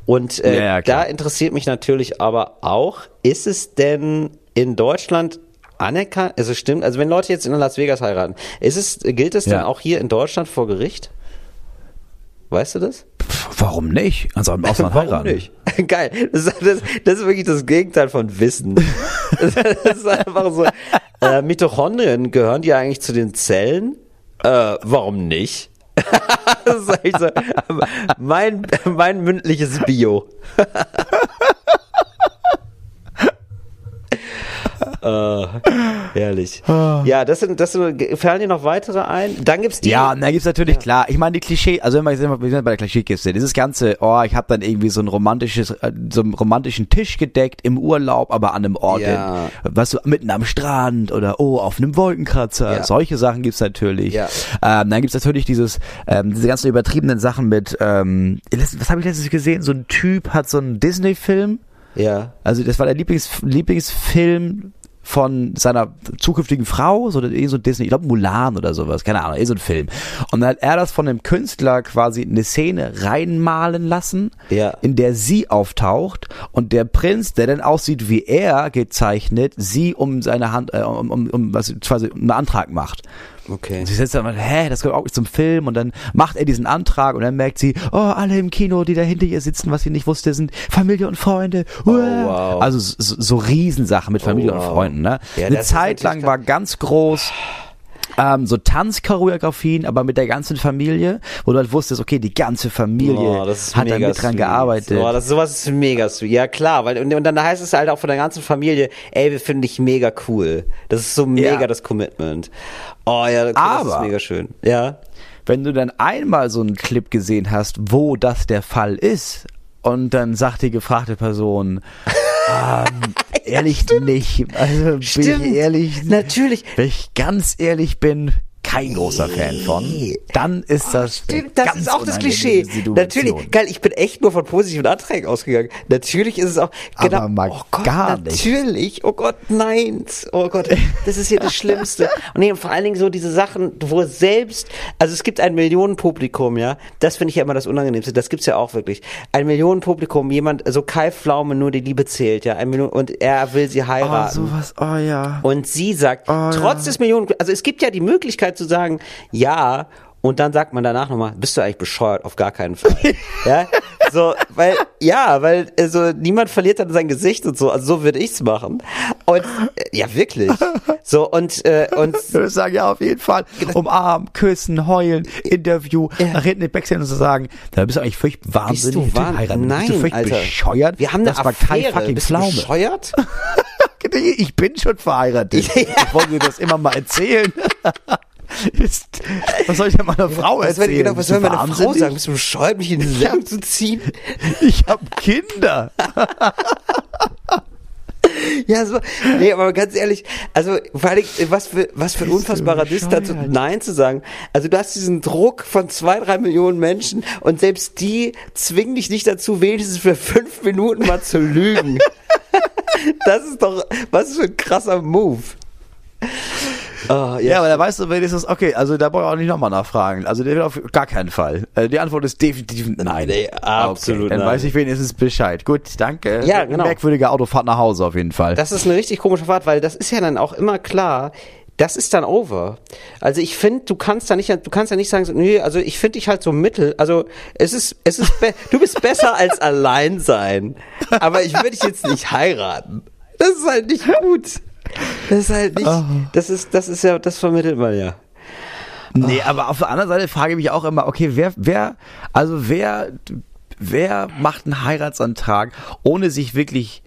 Und äh, ja, da interessiert mich natürlich aber auch, ist es denn in Deutschland anerkannt, also stimmt, also wenn Leute jetzt in Las Vegas heiraten, ist es, gilt es dann auch hier in Deutschland vor Gericht? Weißt du das? Warum nicht? Also im Ausland Warum heiraten. nicht? Geil. Das, das, das, ist wirklich das Gegenteil von Wissen. Das, ist einfach so. Äh, Mitochondrien, gehören die eigentlich zu den Zellen? Äh, warum nicht? das ist so mein, mein mündliches Bio. Uh, herrlich. Ah. Ja, das sind, das sind, fallen dir noch weitere ein? Dann gibt's die. Ja, dann gibt's natürlich ja. klar. Ich meine, die Klischee, also wenn wir, wir sind bei der Klischeekiste, dieses ganze, oh, ich habe dann irgendwie so ein romantisches, äh, so einen romantischen Tisch gedeckt im Urlaub, aber an einem Ort, ja. was so mitten am Strand oder oh, auf einem Wolkenkratzer. Ja. Solche Sachen gibt's natürlich. Ja. Ähm, dann gibt's natürlich dieses, ähm, diese ganzen übertriebenen Sachen mit, ähm, was habe ich letztens gesehen? So ein Typ hat so einen Disney-Film. Ja. Also das war der Lieblings, Lieblingsfilm von seiner zukünftigen Frau, so, eh so Disney, ich glaube Mulan oder sowas, keine Ahnung, eh so ein Film. Und dann hat er das von einem Künstler quasi eine Szene reinmalen lassen, ja. in der sie auftaucht und der Prinz, der dann aussieht wie er gezeichnet, sie um seine Hand, äh, um, um, um was quasi einen Antrag macht. Okay. Und sie sitzt dann, hä, das gehört auch nicht zum Film und dann macht er diesen Antrag und dann merkt sie, oh, alle im Kino, die da hinter ihr sitzen, was sie nicht wusste, sind Familie und Freunde. Oh, wow. Also so, so Riesensachen mit Familie oh, wow. und Freunden. Ne? Ja, Eine Zeit lang war ganz groß ähm, so Tanzchoreografien, aber mit der ganzen Familie, wo du halt wusstest, okay, die ganze Familie oh, hat da mit dran gearbeitet. Oh, das, sowas ist mega sweet. Ja, klar, weil, und, und dann heißt es halt auch von der ganzen Familie, ey, wir finden dich mega cool. Das ist so mega ja. das Commitment. Oh ja, okay, aber, das ist mega schön. Ja. Wenn du dann einmal so einen Clip gesehen hast, wo das der Fall ist, und dann sagt die gefragte Person, ähm, ehrlich ja, nicht. Also stimmt. bin ich ehrlich. Natürlich. Wenn ich ganz ehrlich bin, kein großer Fan von, dann ist das. Oh, stimmt, das ist auch das Klischee. Situation. Natürlich, geil, ich bin echt nur von positiven Anträgen ausgegangen. Natürlich ist es auch, genau, Aber mal oh Gott, gar natürlich, nicht. Natürlich, oh Gott, nein, oh Gott, das ist hier das Schlimmste. Und nee, vor allen Dingen so diese Sachen, wo selbst, also es gibt ein Millionenpublikum, ja, das finde ich ja immer das Unangenehmste, das gibt's ja auch wirklich. Ein Millionenpublikum, jemand, so Kai Pflaume, nur die Liebe zählt, ja, ein Million, und er will sie heiraten. Oh, sowas, oh ja. Und sie sagt, oh, trotz ja. des Millionen, also es gibt ja die Möglichkeit, zu sagen, ja, und dann sagt man danach nochmal, bist du eigentlich bescheuert? Auf gar keinen Fall. ja, so, weil, ja, weil, also, niemand verliert dann sein Gesicht und so, also so würde ich's machen. Und, äh, ja, wirklich. So, und, äh, und. Ich würde sagen, ja, auf jeden Fall. Umarmen, küssen, heulen, Interview, ja. nach hinten in Backstage und so sagen, da bist du eigentlich völlig wahnsinnig. Bist du wahn heiraten. Nein, bist du völlig Alter. bescheuert? Wir haben eine das Affäre. war kein fucking bist du bescheuert? ich bin schon verheiratet. Ja. Ich wollte dir das immer mal erzählen. Ist, was soll ich denn meiner Frau was erzählen? Genau, was soll meine Frau sagen? Bist du bescheuert, mich in die Sendung zu ziehen? Ich habe Kinder. Ja, so, nee, aber ganz ehrlich, also vor allem, was für, was für ein unfassbarer Diss dazu, Nein zu sagen. Also du hast diesen Druck von zwei, drei Millionen Menschen und selbst die zwingen dich nicht dazu, wenigstens für fünf Minuten mal zu lügen. das ist doch, was für ein krasser Move. Oh, ja. ja, aber da weißt du wenigstens, okay, also da brauche ich auch nicht nochmal nachfragen. Also der wird auf gar keinen Fall. Also die Antwort ist definitiv nein. Nee, absolut okay, Dann nein. weiß ich wenigstens Bescheid. Gut, danke. Ja, genau. Merkwürdige Autofahrt nach Hause auf jeden Fall. Das ist eine richtig komische Fahrt, weil das ist ja dann auch immer klar, das ist dann over. Also ich finde, du kannst da nicht, du kannst ja nicht sagen, nee, also ich finde dich halt so mittel. Also es ist, es ist, du bist besser als allein sein. Aber ich würde dich jetzt nicht heiraten. Das ist halt nicht gut. Das ist halt nicht, oh. das ist, das ist ja, das vermittelt man ja. Nee, aber auf der anderen Seite frage ich mich auch immer, okay, wer, wer, also wer, wer macht einen Heiratsantrag, ohne sich wirklich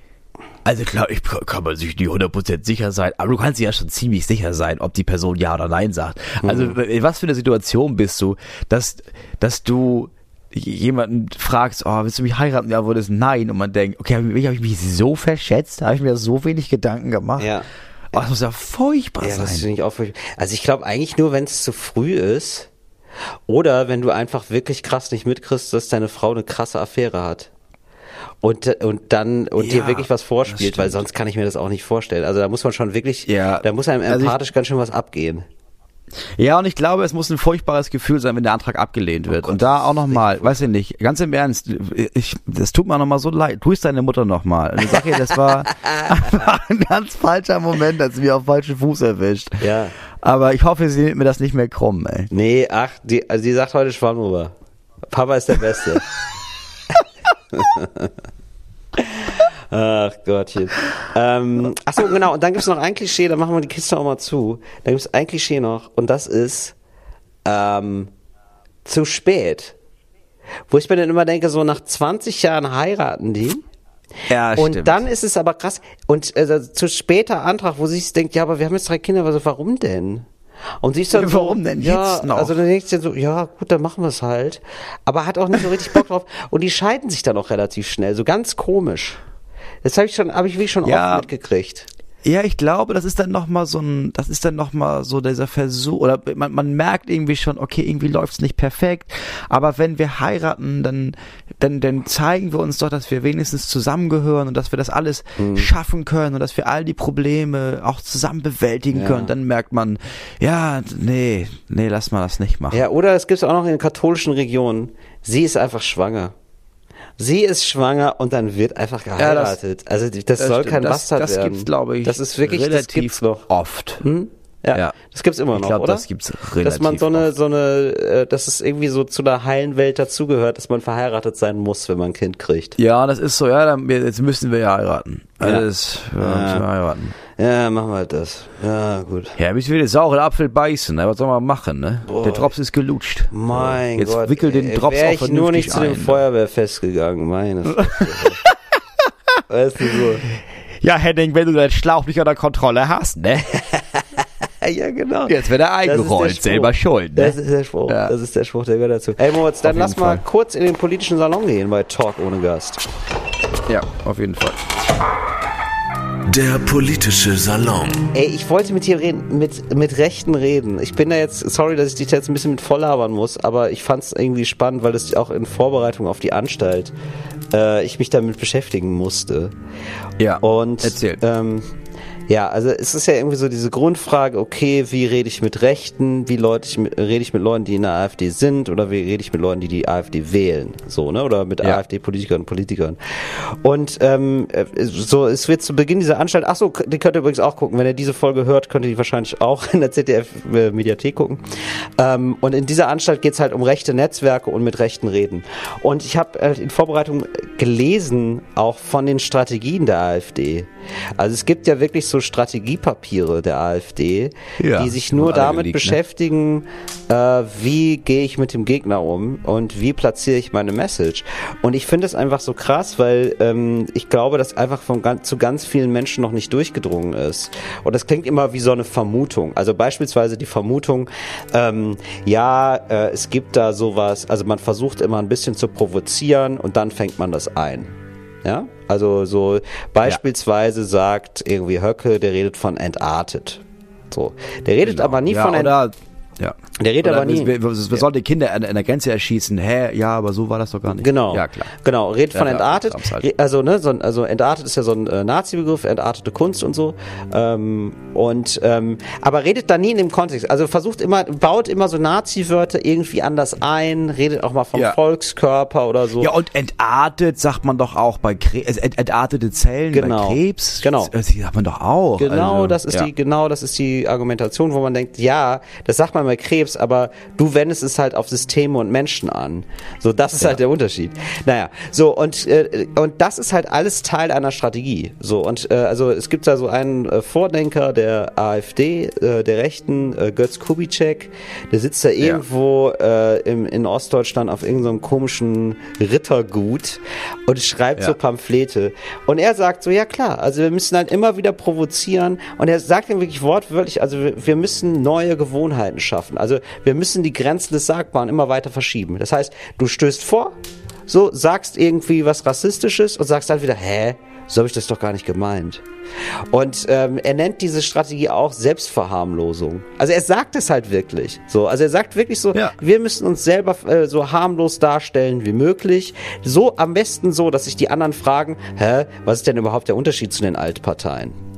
Also klar, ich kann man sich nicht 100% sicher sein, aber du kannst dir ja schon ziemlich sicher sein, ob die Person ja oder nein sagt. Also mhm. in was für eine Situation bist du, dass, dass du jemanden fragst, oh, willst du mich heiraten? Ja, wurde es nein. Und man denkt, okay, habe ich mich so verschätzt? Habe ich mir so wenig Gedanken gemacht? Ja. Oh, das muss ja furchtbar ja, sein. Das finde ich auch furchtbar. Also ich glaube eigentlich nur, wenn es zu früh ist oder wenn du einfach wirklich krass nicht mitkriegst, dass deine Frau eine krasse Affäre hat. Und, und dann und ja, dir wirklich was vorspielt, weil sonst kann ich mir das auch nicht vorstellen. Also da muss man schon wirklich, ja, da muss einem empathisch also ich, ganz schön was abgehen. Ja, und ich glaube, es muss ein furchtbares Gefühl sein, wenn der Antrag abgelehnt wird. Oh Gott, und da auch nochmal, weiß ich nicht, ganz im Ernst, ich, das tut mir nochmal so leid. Tu es deine Mutter nochmal. Und ich sag ihr, das war, ein ganz falscher Moment, als sie mich auf falschen Fuß erwischt. Ja. Aber ich hoffe, sie nimmt mir das nicht mehr krumm, ey. Nee, ach, die, also die sagt heute Schwammhuber. Papa ist der Beste. Ach Gottchen. Ähm, achso, genau. Und dann gibt es noch ein Klischee, da machen wir die Kiste auch mal zu. Da gibt es ein Klischee noch und das ist ähm, zu spät. Wo ich mir dann immer denke, so nach 20 Jahren heiraten die. Ja, und stimmt. dann ist es aber krass. Und äh, zu später Antrag, wo sie sich denkt, ja, aber wir haben jetzt drei Kinder, also warum denn? Und sie ist dann warum so, denn ja, noch? Also dann denkst du so, ja, gut, dann machen wir es halt. Aber hat auch nicht so richtig Bock drauf. Und die scheiden sich dann auch relativ schnell, so ganz komisch. Das habe ich schon, habe ich wie schon ja. oft mitgekriegt. Ja, ich glaube, das ist dann nochmal so ein, das ist dann nochmal so dieser Versuch, oder man, man merkt irgendwie schon, okay, irgendwie läuft's nicht perfekt, aber wenn wir heiraten, dann, dann, dann zeigen wir uns doch, dass wir wenigstens zusammengehören und dass wir das alles mhm. schaffen können und dass wir all die Probleme auch zusammen bewältigen ja. können. Dann merkt man, ja, nee, nee, lass mal das nicht machen. Ja, oder es gibt auch noch in den katholischen Regionen, sie ist einfach schwanger sie ist schwanger und dann wird einfach geheiratet. Ja, das, also das, das soll stimmt. kein Bastard das, das werden. Das gibt's, glaube ich, das ist wirklich relativ noch. oft. Hm? Ja, ja, das gibt's immer noch, ich glaub, oder? Das gibt's relativ Dass man so eine, oft. so eine, äh, dass es irgendwie so zu der heilen Welt dazugehört, dass man verheiratet sein muss, wenn man ein Kind kriegt. Ja, das ist so, ja, dann, jetzt müssen wir ja heiraten. Also ja. Das, ja, ja. Heiraten. Ja, machen wir halt das. Ja, gut. Ja, müssen wir den sauren Apfel beißen, ne? Was soll man machen, ne? Boah. Der Drops ist gelutscht. Mein Jetzt Gott. wickel den Drops Wär auch ich nur nicht ein, zu dem Feuerwehrfest gegangen, meine Weißt du so. Ja, Henning, wenn du deinen Schlauch nicht unter Kontrolle hast, ne? ja, genau. Jetzt wird er eingerollt, selber schuld. Ne? Das ist der Spruch. Ja. Das ist der Spruch, der gehört dazu. Ey, Moritz, dann lass Fall. mal kurz in den politischen Salon gehen bei Talk ohne Gast. Ja, auf jeden Fall. Der politische Salon. Ey, ich wollte mit dir reden, mit, mit Rechten reden. Ich bin da jetzt, sorry, dass ich dich jetzt ein bisschen mit volllabern muss, aber ich fand es irgendwie spannend, weil das auch in Vorbereitung auf die Anstalt äh, ich mich damit beschäftigen musste. Ja. Und erzähl. Ähm, ja, also es ist ja irgendwie so diese Grundfrage, okay, wie rede ich mit Rechten, wie Leute ich mit, rede ich mit Leuten, die in der AfD sind oder wie rede ich mit Leuten, die die AfD wählen, so, ne, oder mit ja. AfD-Politikern und Politikern. Und ähm, so, es wird zu Beginn dieser Anstalt, ach so, die könnt ihr übrigens auch gucken, wenn ihr diese Folge hört, könnt ihr die wahrscheinlich auch in der ZDF-Mediathek gucken. Ähm, und in dieser Anstalt geht es halt um rechte Netzwerke und mit Rechten reden. Und ich habe äh, in Vorbereitung gelesen, auch von den Strategien der AfD. Also es gibt ja wirklich so Strategiepapiere der AfD, ja, die sich nur damit liegt, ne? beschäftigen, ne? äh, wie gehe ich mit dem Gegner um und wie platziere ich meine Message. Und ich finde es einfach so krass, weil ähm, ich glaube, dass einfach von ganz, zu ganz vielen Menschen noch nicht durchgedrungen ist. Und das klingt immer wie so eine Vermutung. Also beispielsweise die Vermutung, ähm, ja, äh, es gibt da sowas, also man versucht immer ein bisschen zu provozieren und dann fängt man das ein. Ja, also so beispielsweise ja. sagt irgendwie Höcke, der redet von entartet. So, der redet genau. aber nie ja, von entartet. Ja. Der redet aber nie. Wir, wir, wir sollen die Kinder an, an, der Grenze erschießen. Hä? Ja, aber so war das doch gar nicht. Genau. Ja, klar. Genau. Redet ja, von entartet. Halt. Also, ne, so, also entartet ist ja so ein äh, Nazi-Begriff, entartete Kunst und so. Ähm, und, ähm, aber redet da nie in dem Kontext. Also versucht immer, baut immer so Nazi-Wörter irgendwie anders ein, redet auch mal vom ja. Volkskörper oder so. Ja, und entartet sagt man doch auch bei Krebs, äh, entartete Zellen genau. bei Krebs. Genau. Das sagt man doch auch. Genau, also, das ist ja. die, genau, das ist die Argumentation, wo man denkt, ja, das sagt man mehr Krebs, aber du wendest es halt auf Systeme und Menschen an. So, das ist ja. halt der Unterschied. Naja, so und äh, und das ist halt alles Teil einer Strategie. So und äh, also es gibt da so einen äh, Vordenker der AfD, äh, der Rechten, äh, Götz Kubitschek, der sitzt da irgendwo ja. äh, im, in Ostdeutschland auf irgendeinem so komischen Rittergut und schreibt ja. so Pamphlete. Und er sagt so, ja klar, also wir müssen halt immer wieder provozieren. Und er sagt ihm wirklich wortwörtlich, also wir, wir müssen neue Gewohnheiten schaffen. Also wir müssen die Grenzen des Sagbaren immer weiter verschieben. Das heißt, du stößt vor, so sagst irgendwie was Rassistisches und sagst dann wieder, hä, so habe ich das doch gar nicht gemeint. Und ähm, er nennt diese Strategie auch Selbstverharmlosung. Also er sagt es halt wirklich. So, also er sagt wirklich so, ja. wir müssen uns selber äh, so harmlos darstellen wie möglich. So am besten so, dass sich die anderen fragen, hä, was ist denn überhaupt der Unterschied zu den Altparteien?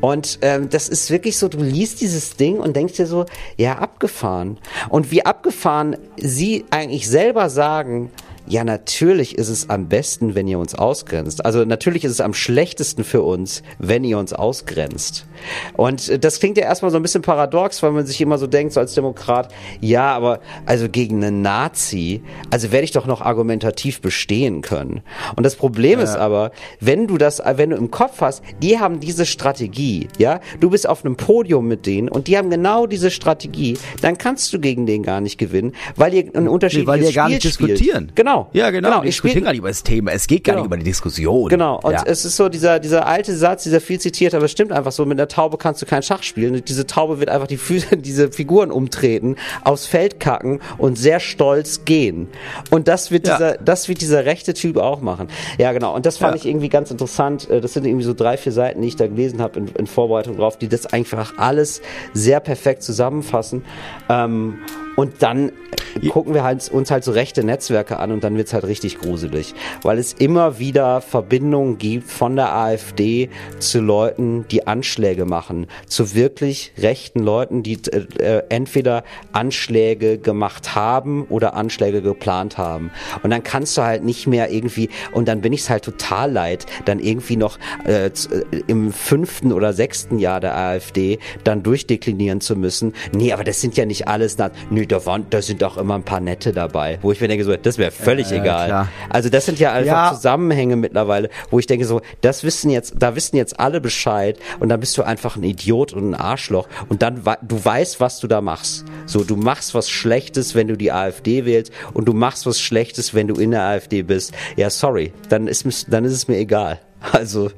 Und ähm, das ist wirklich so, du liest dieses Ding und denkst dir so, ja, abgefahren. Und wie abgefahren sie eigentlich selber sagen, ja, natürlich ist es am besten, wenn ihr uns ausgrenzt. Also natürlich ist es am schlechtesten für uns, wenn ihr uns ausgrenzt. Und äh, das klingt ja erstmal so ein bisschen paradox, weil man sich immer so denkt, so als Demokrat, ja, aber also gegen einen Nazi, also werde ich doch noch argumentativ bestehen können. Und das Problem ja. ist aber, wenn du das, wenn du im Kopf hast, die haben diese Strategie, ja, du bist auf einem Podium mit denen und die haben genau diese Strategie, dann kannst du gegen den gar nicht gewinnen, weil ihr ein unterschiedliches nee, weil ihr gar nicht spielt. diskutieren. Genau. Genau. Ja, genau. genau. Die diskutieren gar nicht über das Thema. Es geht gar genau. nicht über die Diskussion. Genau. Und ja. es ist so dieser, dieser alte Satz, dieser viel zitiert, aber es stimmt einfach so, mit einer Taube kannst du kein Schach spielen. Diese Taube wird einfach die Füße, diese Figuren umtreten, aufs Feld kacken und sehr stolz gehen. Und das wird ja. dieser, das wird dieser rechte Typ auch machen. Ja, genau. Und das fand ja. ich irgendwie ganz interessant. Äh, das sind irgendwie so drei, vier Seiten, die ich da gelesen habe in, in Vorbereitung drauf, die das einfach alles sehr perfekt zusammenfassen. Ähm, und dann gucken wir halt, uns halt so rechte Netzwerke an und dann wird's halt richtig gruselig. Weil es immer wieder Verbindungen gibt von der AfD zu Leuten, die Anschläge machen. Zu wirklich rechten Leuten, die äh, äh, entweder Anschläge gemacht haben oder Anschläge geplant haben. Und dann kannst du halt nicht mehr irgendwie, und dann bin ich's halt total leid, dann irgendwie noch äh, äh im fünften oder sechsten Jahr der AfD dann durchdeklinieren zu müssen. Nee, aber das sind ja nicht alles, nö, da, waren, da sind auch immer ein paar nette dabei, wo ich mir denke, so, das wäre völlig äh, egal. Klar. Also das sind ja einfach ja. Zusammenhänge mittlerweile, wo ich denke, so, das wissen jetzt, da wissen jetzt alle Bescheid und dann bist du einfach ein Idiot und ein Arschloch und dann, du weißt, was du da machst. So, du machst was Schlechtes, wenn du die AfD wählst und du machst was Schlechtes, wenn du in der AfD bist. Ja, sorry, dann ist, dann ist es mir egal. Also.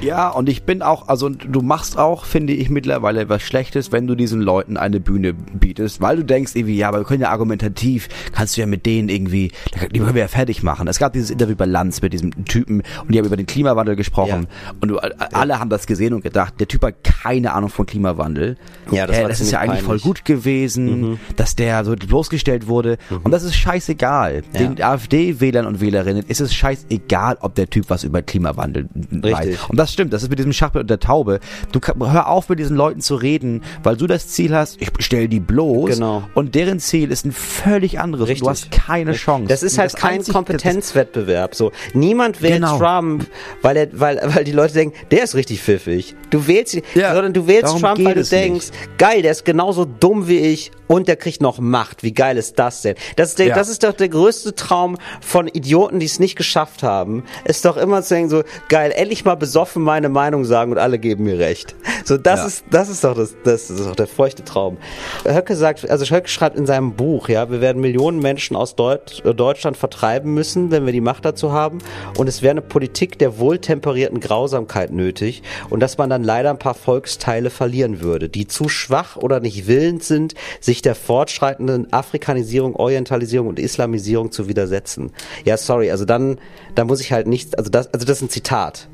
Ja, und ich bin auch, also du machst auch, finde ich, mittlerweile was Schlechtes, wenn du diesen Leuten eine Bühne bietest, weil du denkst irgendwie, ja, aber wir können ja argumentativ, kannst du ja mit denen irgendwie, die können wir ja fertig machen. Es gab dieses Interview bei Lanz mit diesem Typen und die haben über den Klimawandel gesprochen ja. und du, alle ja. haben das gesehen und gedacht, der Typ hat keine Ahnung von Klimawandel. Ja, das, äh, das ist ja eigentlich peinlich. voll gut gewesen, mhm. dass der so bloßgestellt wurde mhm. und das ist scheißegal. Ja. Den AfD-Wählern und Wählerinnen ist es scheißegal, ob der Typ was über Klimawandel Richtig. Und das stimmt, das ist mit diesem Schachbild und der Taube. Du hör auf mit diesen Leuten zu reden, weil du das Ziel hast, ich stelle die bloß. Genau. Und deren Ziel ist ein völlig anderes. Richtig. Du hast keine Chance. Das ist halt das kein Kompetenzwettbewerb. So niemand wählt genau. Trump, weil er, weil, weil die Leute denken, der ist richtig pfiffig. Du wählst, ja, sondern du wählst Trump, weil du denkst, nicht. geil, der ist genauso dumm wie ich und der kriegt noch Macht. Wie geil ist das denn? Das ist, der, ja. das ist doch der größte Traum von Idioten, die es nicht geschafft haben. Ist doch immer zu denken so, geil, endlich mal besoffen meine Meinung sagen und alle geben mir recht. So, das ja. ist, das ist doch das, das ist doch der feuchte Traum. Höcke sagt, also Höcke schreibt in seinem Buch, ja, wir werden Millionen Menschen aus Deut Deutschland vertreiben müssen, wenn wir die Macht dazu haben. Und es wäre eine Politik der wohltemperierten Grausamkeit nötig und dass man dann leider ein paar Volksteile verlieren würde, die zu schwach oder nicht willens sind, sich der fortschreitenden Afrikanisierung, Orientalisierung und Islamisierung zu widersetzen. Ja, sorry, also dann, da muss ich halt nicht, also das, also das ist ein Zitat.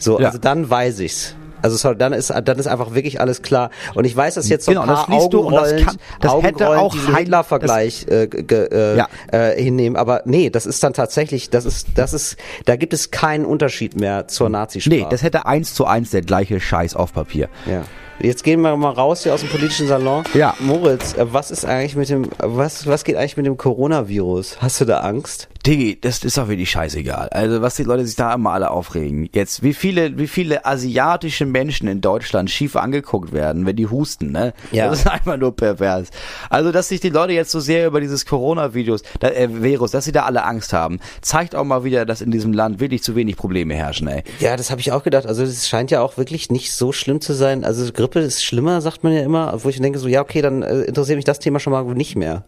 So, ja. also dann weiß ich's. Also sorry, dann ist dann ist einfach wirklich alles klar. Und ich weiß, dass jetzt so genau, ein paar das Augenrollen, das, kann, das hätte auch diesen Hitler-Vergleich äh, äh, ja. äh, hinnehmen. Aber nee, das ist dann tatsächlich, das ist, das ist, da gibt es keinen Unterschied mehr zur Nazisprache. Nee, das hätte eins zu eins der gleiche Scheiß auf Papier. Ja. Jetzt gehen wir mal raus hier aus dem politischen Salon. Ja. Moritz, äh, was ist eigentlich mit dem, was, was geht eigentlich mit dem Coronavirus? Hast du da Angst? Digi, das ist doch wirklich scheißegal. Also was die Leute sich da immer alle aufregen. Jetzt, wie viele, wie viele asiatische Menschen in Deutschland schief angeguckt werden, wenn die husten, ne? Ja. Das ist einfach nur pervers. Also, dass sich die Leute jetzt so sehr über dieses Corona-Virus, äh, Virus, dass sie da alle Angst haben, zeigt auch mal wieder, dass in diesem Land wirklich zu wenig Probleme herrschen, ey. Ja, das habe ich auch gedacht. Also, es scheint ja auch wirklich nicht so schlimm zu sein. Also, Grippe ist schlimmer, sagt man ja immer, wo ich denke so, ja, okay, dann äh, interessiert mich das Thema schon mal nicht mehr.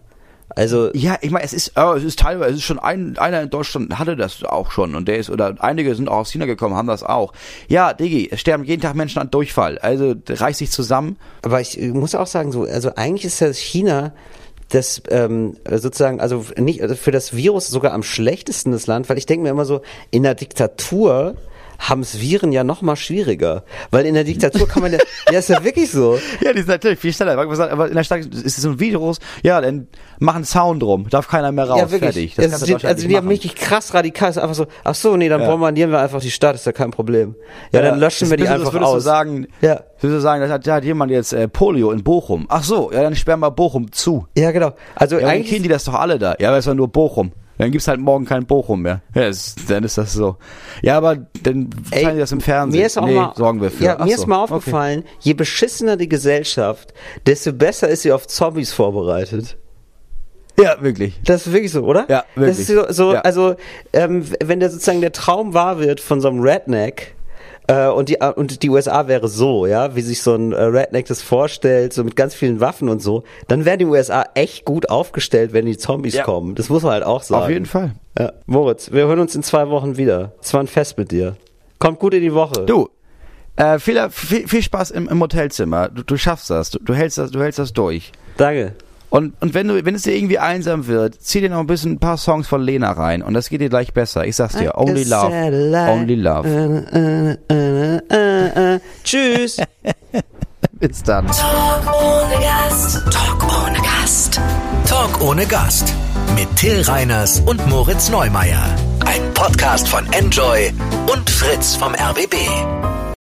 Also ja, ich meine, es ist, oh, es ist teilweise, es ist schon ein, einer in Deutschland hatte das auch schon und der ist oder einige sind auch aus China gekommen, haben das auch. Ja, Digi, es sterben jeden Tag Menschen an Durchfall. Also reiß dich zusammen. Aber ich muss auch sagen, so, also eigentlich ist das China das ähm, sozusagen, also nicht also für das Virus sogar am schlechtesten das Land, weil ich denke mir immer so, in der Diktatur haben es Viren ja noch mal schwieriger. Weil in der Diktatur kann man ja, ja ist ja wirklich so. Ja, die sind natürlich viel schneller. Aber in der Stadt ist es so ein Virus, ja, dann machen Sound drum, darf keiner mehr raus, ja, wirklich. fertig. Das das sind, also die haben richtig krass radikal, ist einfach so, ach so, nee, dann ja. bombardieren wir einfach die Stadt, ist ja kein Problem. Ja, ja dann löschen wir die bisschen, einfach aus. Du sagen, ja. Würdest du sagen, das hat, da hat jemand jetzt äh, Polio in Bochum. Ach so, ja, dann sperren wir Bochum zu. Ja, genau. Also ja, eigentlich kennen die das doch alle da. Ja, aber es war nur Bochum. Dann gibt's halt morgen kein Bochum mehr. Ja, ist, dann ist das so. Ja, aber dann zeigen die das im Fernsehen. Mir ist auch nee, mal, sorgen wir für. Ja, Ach mir so. ist mal aufgefallen, okay. je beschissener die Gesellschaft, desto besser ist sie auf Zombies vorbereitet. Ja, wirklich. Das ist wirklich so, oder? Ja, wirklich. Das ist so, so ja. also ähm, wenn der sozusagen der Traum wahr wird von so einem Redneck, äh, und, die, äh, und die USA wäre so, ja, wie sich so ein äh, Redneck das vorstellt, so mit ganz vielen Waffen und so, dann wären die USA echt gut aufgestellt, wenn die Zombies ja. kommen. Das muss man halt auch sagen. Auf jeden Fall. Ja. Moritz, wir hören uns in zwei Wochen wieder. Es war ein Fest mit dir. Kommt gut in die Woche. Du, äh, viel, viel, viel Spaß im, im Hotelzimmer. Du, du schaffst das. Du, du, hältst das. du hältst das durch. Danke. Und, und wenn du, wenn es dir irgendwie einsam wird, zieh dir noch ein bisschen ein paar Songs von Lena rein und das geht dir gleich besser. Ich sag's dir, only love, only love. Tschüss. Bis dann. Talk ohne Gast. Talk ohne Gast. Talk ohne Gast. Mit Till Reiners und Moritz Neumeier. Ein Podcast von Enjoy und Fritz vom RBB.